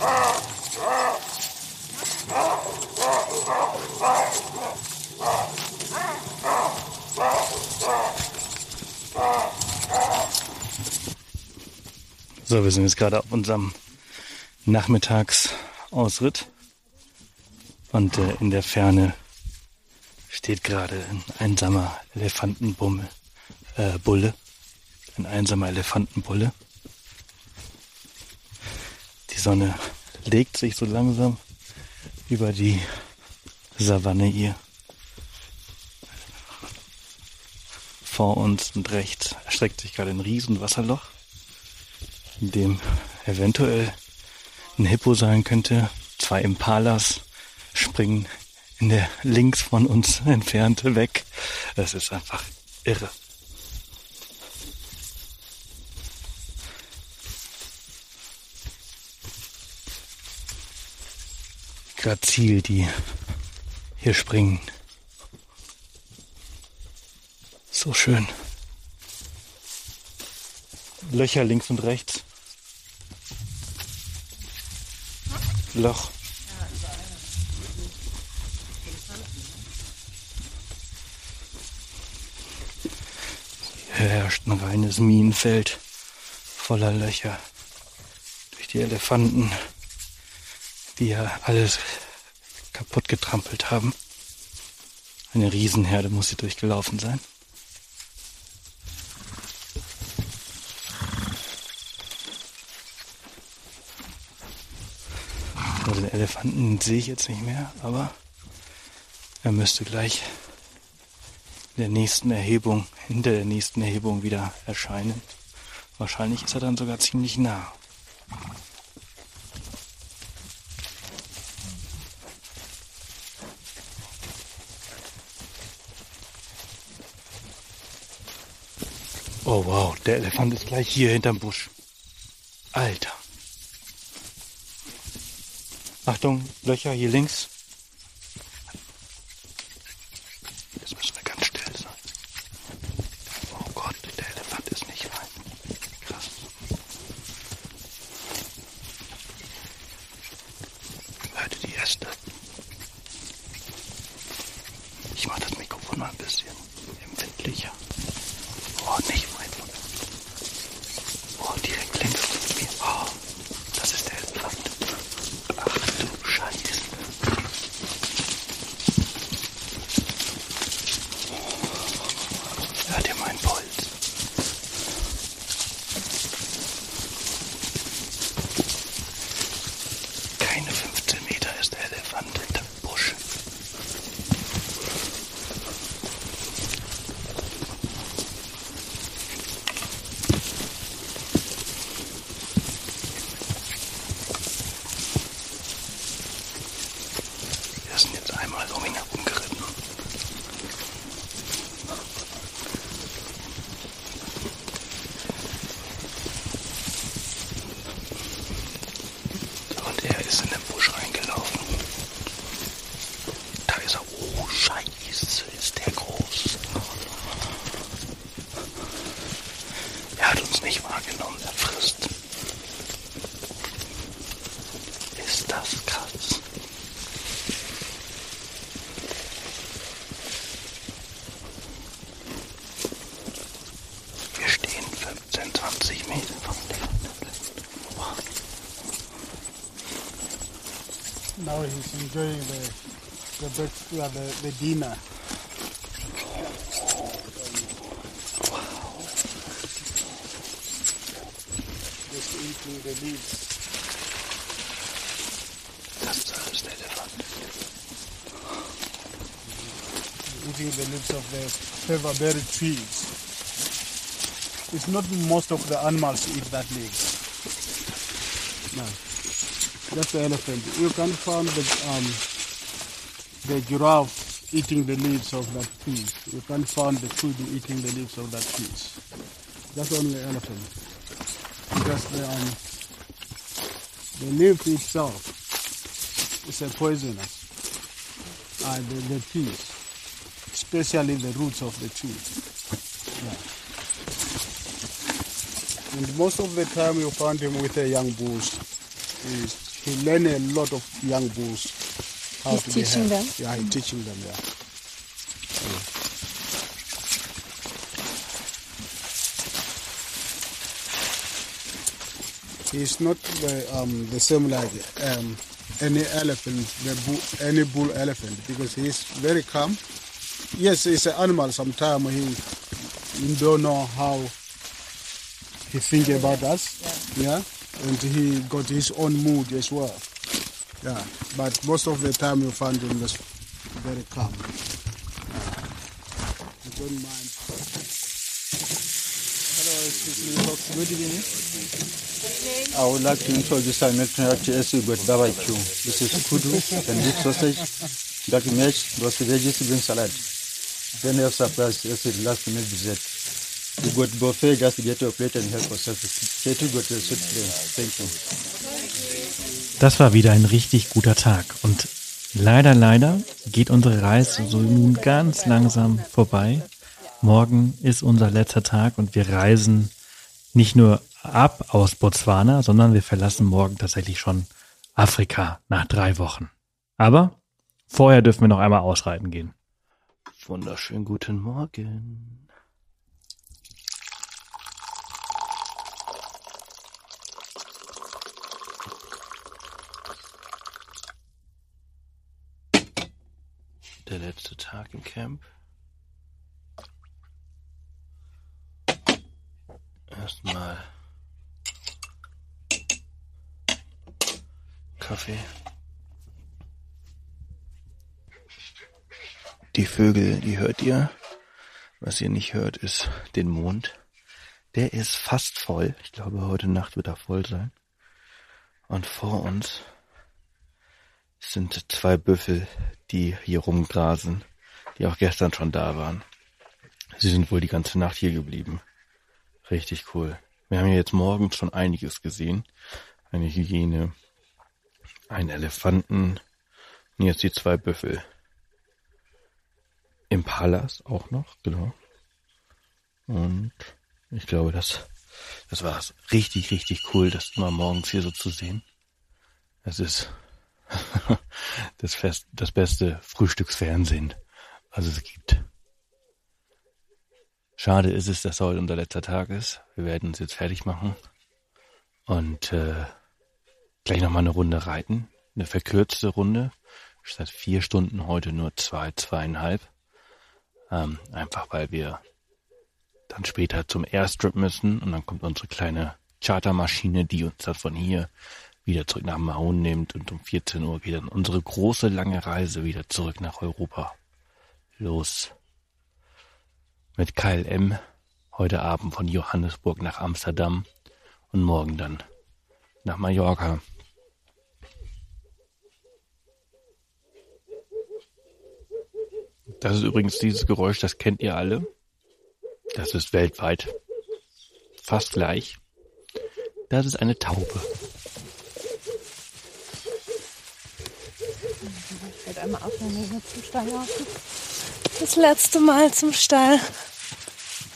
down? So, wir sind jetzt gerade auf unserem Nachmittagsausritt und äh, in der Ferne steht gerade ein einsamer Elefantenbummel, äh, Bulle, ein einsamer Elefantenbulle. Die Sonne legt sich so langsam über die Savanne hier. Vor uns und rechts erstreckt sich gerade ein riesen Wasserloch, in dem eventuell ein Hippo sein könnte. Zwei Impalas springen in der links von uns entfernte weg. Es ist einfach irre. Grazil, die hier springen. So schön. Löcher links und rechts. Loch. Hier herrscht ein reines Minenfeld voller Löcher durch die Elefanten, die ja alles kaputt getrampelt haben. Eine Riesenherde muss hier durchgelaufen sein. Also den Elefanten sehe ich jetzt nicht mehr, aber er müsste gleich in der nächsten Erhebung, hinter der nächsten Erhebung wieder erscheinen. Wahrscheinlich ist er dann sogar ziemlich nah. Oh wow, der Elefant ist gleich hier hinterm Busch. Alter. Achtung, Löcher hier links. Uh, the, the dinner. Just eating the leaves. Ist der Eating the leaves of the featherberry trees. It's not most of the animals eat that leaves. No. That's the elephant. You can find the um, the giraffe eating the leaves of that tree. You can't find the kudu eating the leaves of that tree. That's only elephant. Because the um, the leaf itself is a poisonous. Uh, the, the trees, especially the roots of the tree. Yeah. And most of the time you find him with a young bulls. He's, he learn a lot of young bulls how He's to teaching behave. them? Yeah, he's teaching them. Yeah. He's not the um, the same like um, any elephant, the bull, any bull elephant, because he's very calm. Yes, he's an animal. Sometimes he you don't know how he think about us. Yeah. and he got his own mood as well. Yeah, but most of the time you find them just very calm. Uh, you don't mind. Hello, excuse me, folks. Good evening. I would like to introduce our maternity as we got barbecue. This is kudu and beef sausage, got match, roasted veggies, green salad. Then we have surprise as with last minute dessert. We got buffet, just get your plate and help yourself. Say to got the sweet cream. Thank you. Das war wieder ein richtig guter Tag. Und leider, leider geht unsere Reise so nun ganz langsam vorbei. Morgen ist unser letzter Tag und wir reisen nicht nur ab aus Botswana, sondern wir verlassen morgen tatsächlich schon Afrika nach drei Wochen. Aber vorher dürfen wir noch einmal ausreiten gehen. Wunderschönen guten Morgen. Der letzte Tag im Camp. Erstmal Kaffee. Die Vögel, die hört ihr. Was ihr nicht hört, ist den Mond. Der ist fast voll. Ich glaube, heute Nacht wird er voll sein. Und vor uns sind zwei Büffel, die hier rumgrasen, die auch gestern schon da waren. Sie sind wohl die ganze Nacht hier geblieben. Richtig cool. Wir haben ja jetzt morgens schon einiges gesehen. Eine Hyäne, Ein Elefanten. Und jetzt die zwei Büffel. Impalas auch noch, genau. Und ich glaube, das, das war richtig, richtig cool, das mal morgens hier so zu sehen. Es ist das, Fest, das beste Frühstücksfernsehen, was es gibt. Schade ist es, dass heute unser letzter Tag ist. Wir werden uns jetzt fertig machen und äh, gleich nochmal eine Runde reiten. Eine verkürzte Runde. Statt vier Stunden heute nur zwei, zweieinhalb. Ähm, einfach weil wir dann später zum Airstrip müssen und dann kommt unsere kleine Chartermaschine, die uns dann von hier wieder zurück nach Mahon nimmt und um 14 Uhr geht dann unsere große lange Reise wieder zurück nach Europa. Los. Mit KLM heute Abend von Johannesburg nach Amsterdam und morgen dann nach Mallorca. Das ist übrigens dieses Geräusch, das kennt ihr alle. Das ist weltweit fast gleich. Das ist eine Taube. Ich werde einmal aufhören, wenn wir zum Stall laufen. Das letzte Mal zum Stall.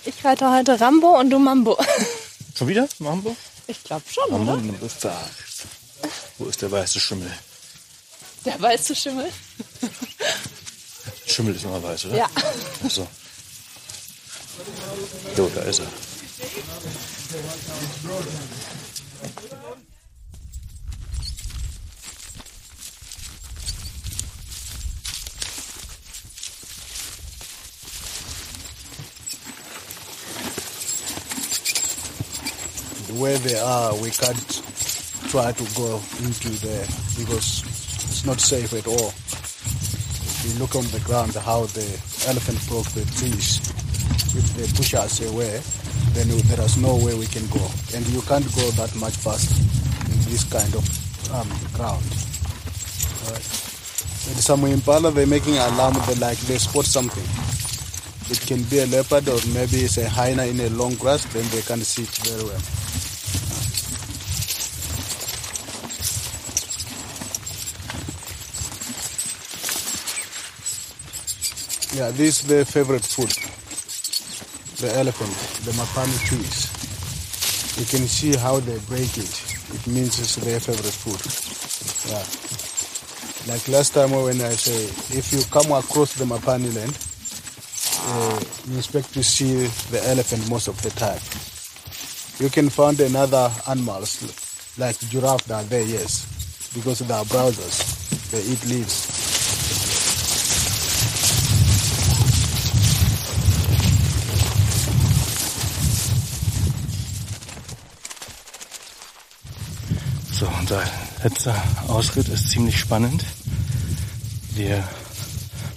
Ich reite heute Rambo und du Mambo. Schon wieder? Mambo? Ich glaube schon, Mambo oder? das sagst. Wo ist der weiße Schimmel? Der weiße Schimmel. Schimmel ist immer weiß, oder? Ja. Ach so. Jo, da ist er. Way they are, we can't try to go into there because it's not safe at all. If you look on the ground how the elephant broke the trees, if they push us away, then there is no way we can go. And you can't go that much fast in this kind of um, ground. Alright. And some impala, they're making alarm, they like they spot something. It can be a leopard or maybe it's a hyena in a long grass, then they can see it very well. Yeah, this is their favorite food. The elephant, the mapani trees. You can see how they break it. It means it's their favorite food. Yeah. Like last time when I say, if you come across the mapani land, uh, you expect to see the elephant most of the time. You can find another animals like giraffe that are there, yes, because they are browsers. They eat leaves. Unser letzter Ausritt ist ziemlich spannend. Wir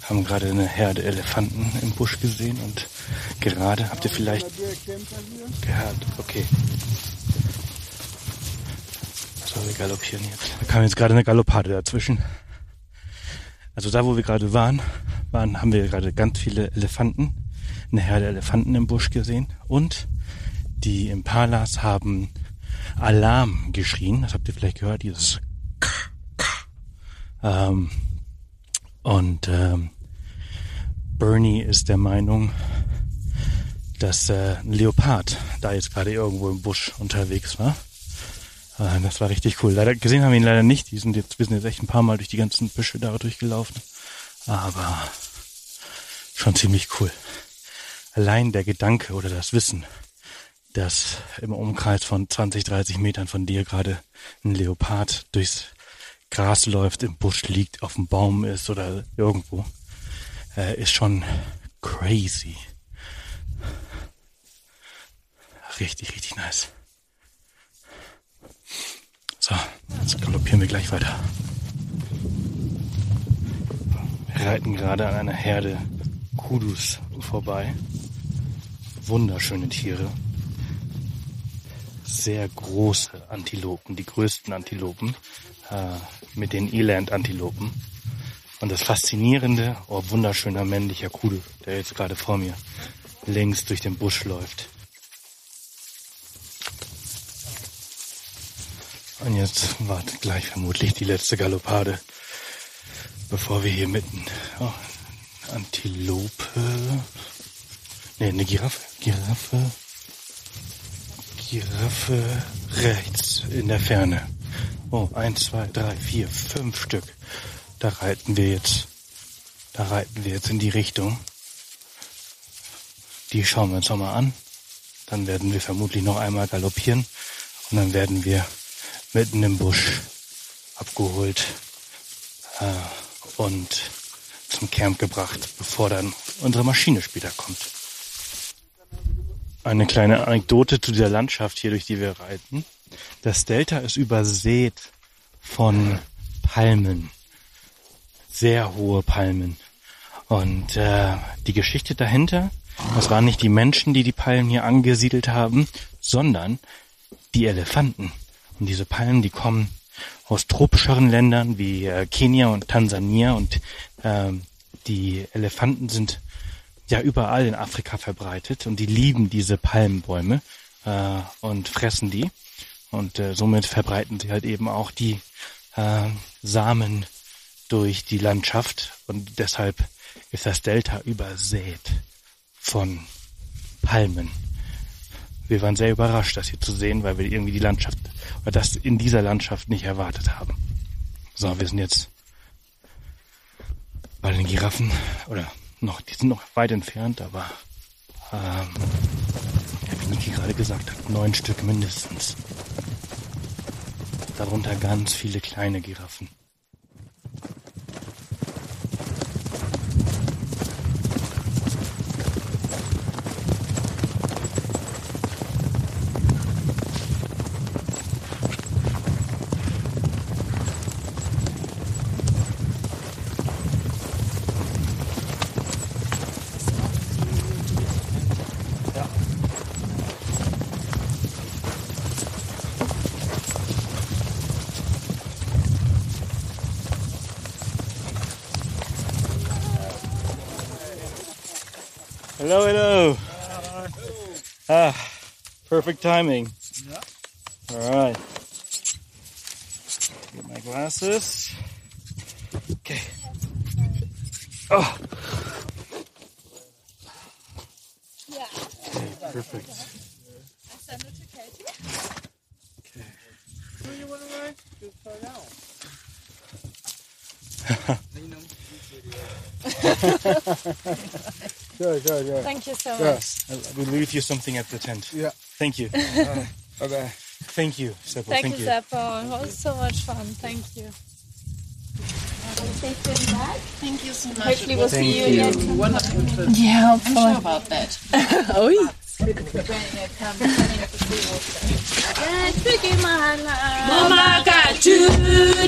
haben gerade eine Herde Elefanten im Busch gesehen und gerade habt ihr vielleicht gehört, okay. So, wir galoppieren jetzt. Da kam jetzt gerade eine Galoppade dazwischen. Also da, wo wir gerade waren, waren, haben wir gerade ganz viele Elefanten, eine Herde Elefanten im Busch gesehen und die Impalas haben Alarm geschrien. Das habt ihr vielleicht gehört, dieses ähm, und ähm, Bernie ist der Meinung, dass äh, ein Leopard da jetzt gerade irgendwo im Busch unterwegs war. Äh, das war richtig cool. Leider gesehen haben wir ihn leider nicht. Die sind jetzt, wir sind jetzt echt ein paar Mal durch die ganzen Büsche da durchgelaufen. Aber schon ziemlich cool. Allein der Gedanke oder das Wissen, dass im Umkreis von 20, 30 Metern von dir gerade ein Leopard durchs Gras läuft, im Busch liegt, auf dem Baum ist oder irgendwo, äh, ist schon crazy. Richtig, richtig nice. So, jetzt galoppieren wir gleich weiter. Wir reiten gerade an einer Herde Kudus vorbei. Wunderschöne Tiere. Sehr große Antilopen, die größten Antilopen, äh, mit den Eland-Antilopen. Und das Faszinierende, oh, wunderschöner männlicher Kudu, der jetzt gerade vor mir längs durch den Busch läuft. Und jetzt wartet gleich vermutlich die letzte Galoppade, bevor wir hier mitten. Oh, Antilope. Ne, eine Giraffe. Giraffe. Giraffe rechts in der Ferne. Oh, eins, zwei, drei, vier, fünf Stück. Da reiten wir jetzt. Da reiten wir jetzt in die Richtung. Die schauen wir uns nochmal an. Dann werden wir vermutlich noch einmal galoppieren. Und dann werden wir mitten im Busch abgeholt äh, und zum Camp gebracht, bevor dann unsere Maschine später kommt. Eine kleine Anekdote zu dieser Landschaft hier, durch die wir reiten. Das Delta ist übersät von Palmen. Sehr hohe Palmen. Und äh, die Geschichte dahinter, das waren nicht die Menschen, die die Palmen hier angesiedelt haben, sondern die Elefanten. Und diese Palmen, die kommen aus tropischeren Ländern wie äh, Kenia und Tansania und äh, die Elefanten sind ja überall in Afrika verbreitet und die lieben diese Palmenbäume äh, und fressen die und äh, somit verbreiten sie halt eben auch die äh, Samen durch die Landschaft und deshalb ist das Delta übersät von Palmen. Wir waren sehr überrascht, das hier zu sehen, weil wir irgendwie die Landschaft oder das in dieser Landschaft nicht erwartet haben. So, wir sind jetzt bei den Giraffen oder noch, die sind noch weit entfernt, aber ähm, ja, wie Niki gerade gesagt hat, neun Stück mindestens. Darunter ganz viele kleine Giraffen. Hello, hello. Ah, perfect timing. All right. Get my glasses. Okay. Oh. Okay, perfect. Sure, sure, sure. Thank you so Yeah. much. I will leave you something at the tent. Yeah. Thank you. Okay. Thank you, Seppo. Thank, Thank you, you. Seppo. It was so much fun. Thank you. Thank you so much. Hopefully we'll Thank see you you. again. Wonderful trip. Yeah, I'm sure about that. Oi. Momakatu,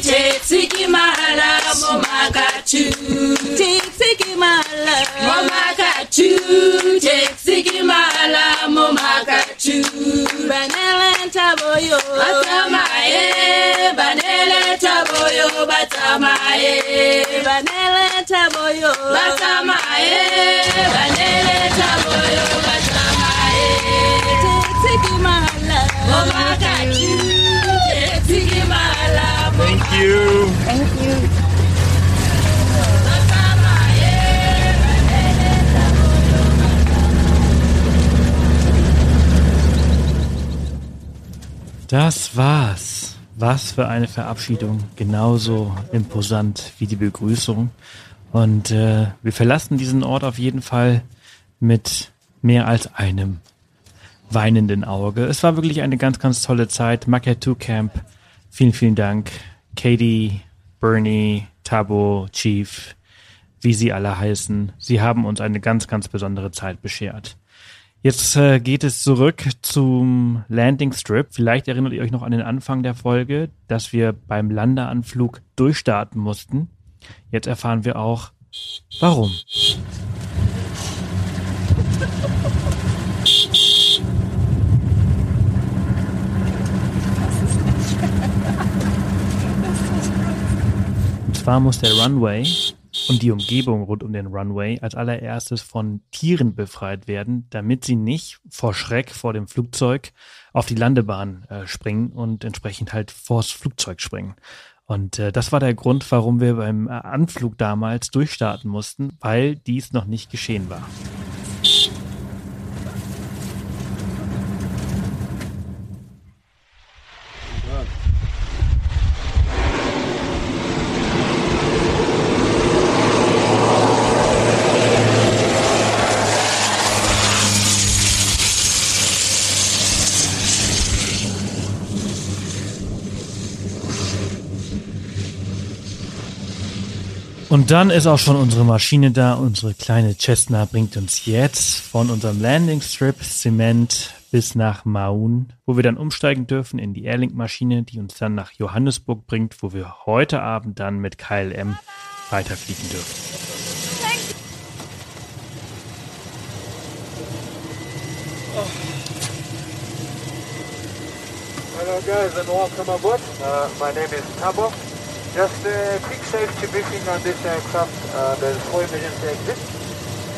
tetsiki mahala, momakatu, tetsiki mahala, momakatu, tetsiki mahala, momakatu. Banele taboyo, batamaye, banele taboyo, batamaye, banele taboyo, batamaye, banele taboyo, batamaye, tetsiki mahala, momakatu, tetsiki mahala, Thank you. Thank you. Das war's. Was für eine Verabschiedung. Genauso imposant wie die Begrüßung. Und äh, wir verlassen diesen Ort auf jeden Fall mit mehr als einem weinenden Auge. Es war wirklich eine ganz, ganz tolle Zeit. Makatu Camp. Vielen, vielen Dank. Katie, Bernie, Tabo, Chief, wie sie alle heißen. Sie haben uns eine ganz, ganz besondere Zeit beschert. Jetzt äh, geht es zurück zum Landing Strip. Vielleicht erinnert ihr euch noch an den Anfang der Folge, dass wir beim Landeanflug durchstarten mussten. Jetzt erfahren wir auch, warum. Und zwar muss der Runway und die Umgebung rund um den Runway als allererstes von Tieren befreit werden, damit sie nicht vor Schreck vor dem Flugzeug auf die Landebahn äh, springen und entsprechend halt vors Flugzeug springen. Und äh, das war der Grund, warum wir beim äh, Anflug damals durchstarten mussten, weil dies noch nicht geschehen war. Und dann ist auch schon unsere Maschine da. Unsere kleine Cessna bringt uns jetzt von unserem Landing Strip Zement bis nach Maun, wo wir dann umsteigen dürfen in die Airlink-Maschine, die uns dann nach Johannesburg bringt, wo wir heute Abend dann mit KLM weiterfliegen dürfen. Hello guys and welcome aboard. Uh, my name is Tabo. Just a quick safety briefing on this aircraft. Uh, there's four emergency exits.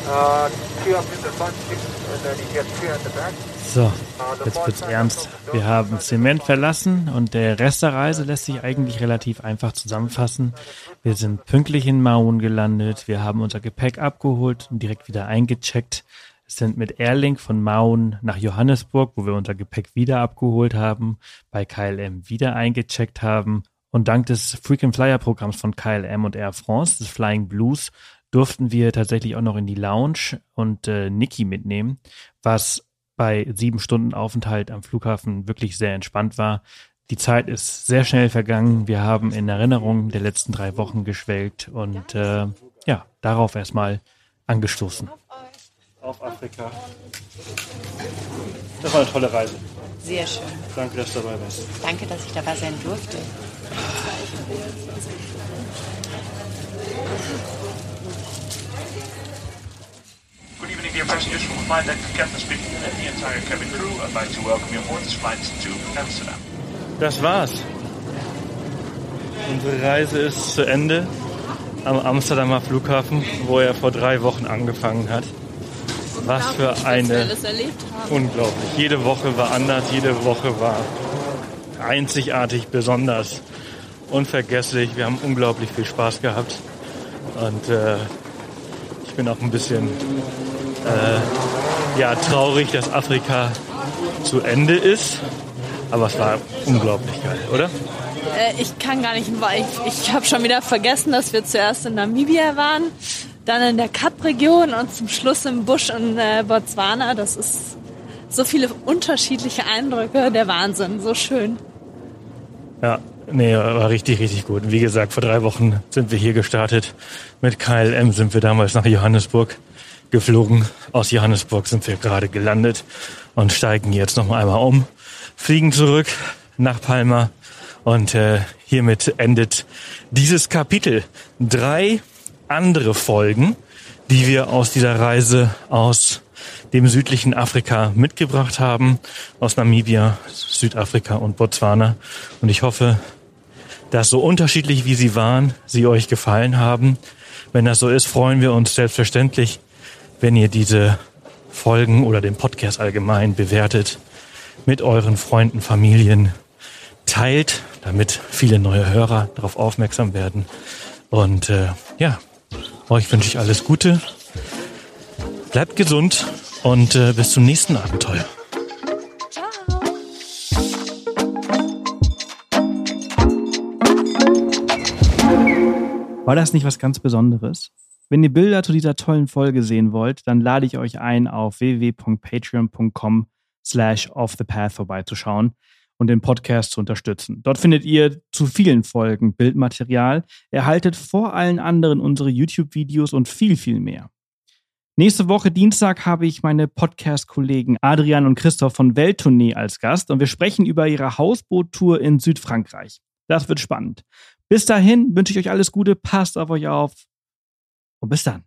Uh, two up in the front seat and then you get three at the back. So, jetzt wird's ernst. Wir haben Zement verlassen und der Rest der Reise lässt sich eigentlich relativ einfach zusammenfassen. Wir sind pünktlich in Maun gelandet, wir haben unser Gepäck abgeholt und direkt wieder eingecheckt. Sind mit Airlink von Maun nach Johannesburg, wo wir unser Gepäck wieder abgeholt haben, bei KLM wieder eingecheckt haben. Und dank des Frequent Flyer Programms von KLM und Air France, des Flying Blues, durften wir tatsächlich auch noch in die Lounge und äh, Niki mitnehmen, was bei sieben Stunden Aufenthalt am Flughafen wirklich sehr entspannt war. Die Zeit ist sehr schnell vergangen. Wir haben in Erinnerung der letzten drei Wochen geschwelgt und äh, ja, darauf erstmal angestoßen. Auf Afrika. Das war eine tolle Reise. Sehr schön. Danke, dass du dabei warst. Danke, dass ich dabei sein durfte. Good evening, dear passengers from flight deck. Captain speaking and the entire cabin crew. I'd like to welcome you aboard this flight to Amsterdam. Das war's. Unsere Reise ist zu Ende am Amsterdamer Flughafen, wo er vor drei Wochen angefangen hat. Was für eine unglaublich. Jede Woche war anders, jede Woche war einzigartig, besonders, unvergesslich. Wir haben unglaublich viel Spaß gehabt und äh, ich bin auch ein bisschen äh, ja traurig, dass Afrika zu Ende ist, aber es war unglaublich geil, oder? Äh, ich kann gar nicht, ich, ich habe schon wieder vergessen, dass wir zuerst in Namibia waren, dann in der Kap-Region und zum Schluss im Busch in äh, Botswana. Das ist so viele unterschiedliche Eindrücke, der Wahnsinn, so schön. Ja, nee, war richtig, richtig gut. Wie gesagt, vor drei Wochen sind wir hier gestartet. Mit KLM sind wir damals nach Johannesburg geflogen. Aus Johannesburg sind wir gerade gelandet und steigen jetzt noch mal einmal um, fliegen zurück nach Palma und äh, hiermit endet dieses Kapitel. Drei andere Folgen, die wir aus dieser Reise aus dem südlichen Afrika mitgebracht haben, aus Namibia, Südafrika und Botswana. Und ich hoffe, dass so unterschiedlich wie sie waren, sie euch gefallen haben. Wenn das so ist, freuen wir uns selbstverständlich, wenn ihr diese Folgen oder den Podcast allgemein bewertet, mit euren Freunden, Familien teilt, damit viele neue Hörer darauf aufmerksam werden. Und äh, ja, euch wünsche ich alles Gute. Bleibt gesund und äh, bis zum nächsten Abenteuer. War das nicht was ganz Besonderes? Wenn ihr Bilder zu dieser tollen Folge sehen wollt, dann lade ich euch ein, auf www.patreon.com slash off the path vorbeizuschauen und den Podcast zu unterstützen. Dort findet ihr zu vielen Folgen Bildmaterial, erhaltet vor allen anderen unsere YouTube-Videos und viel, viel mehr. Nächste Woche Dienstag habe ich meine Podcast-Kollegen Adrian und Christoph von Welttournee als Gast und wir sprechen über ihre Hausboot-Tour in Südfrankreich. Das wird spannend. Bis dahin wünsche ich euch alles Gute, passt auf euch auf und bis dann.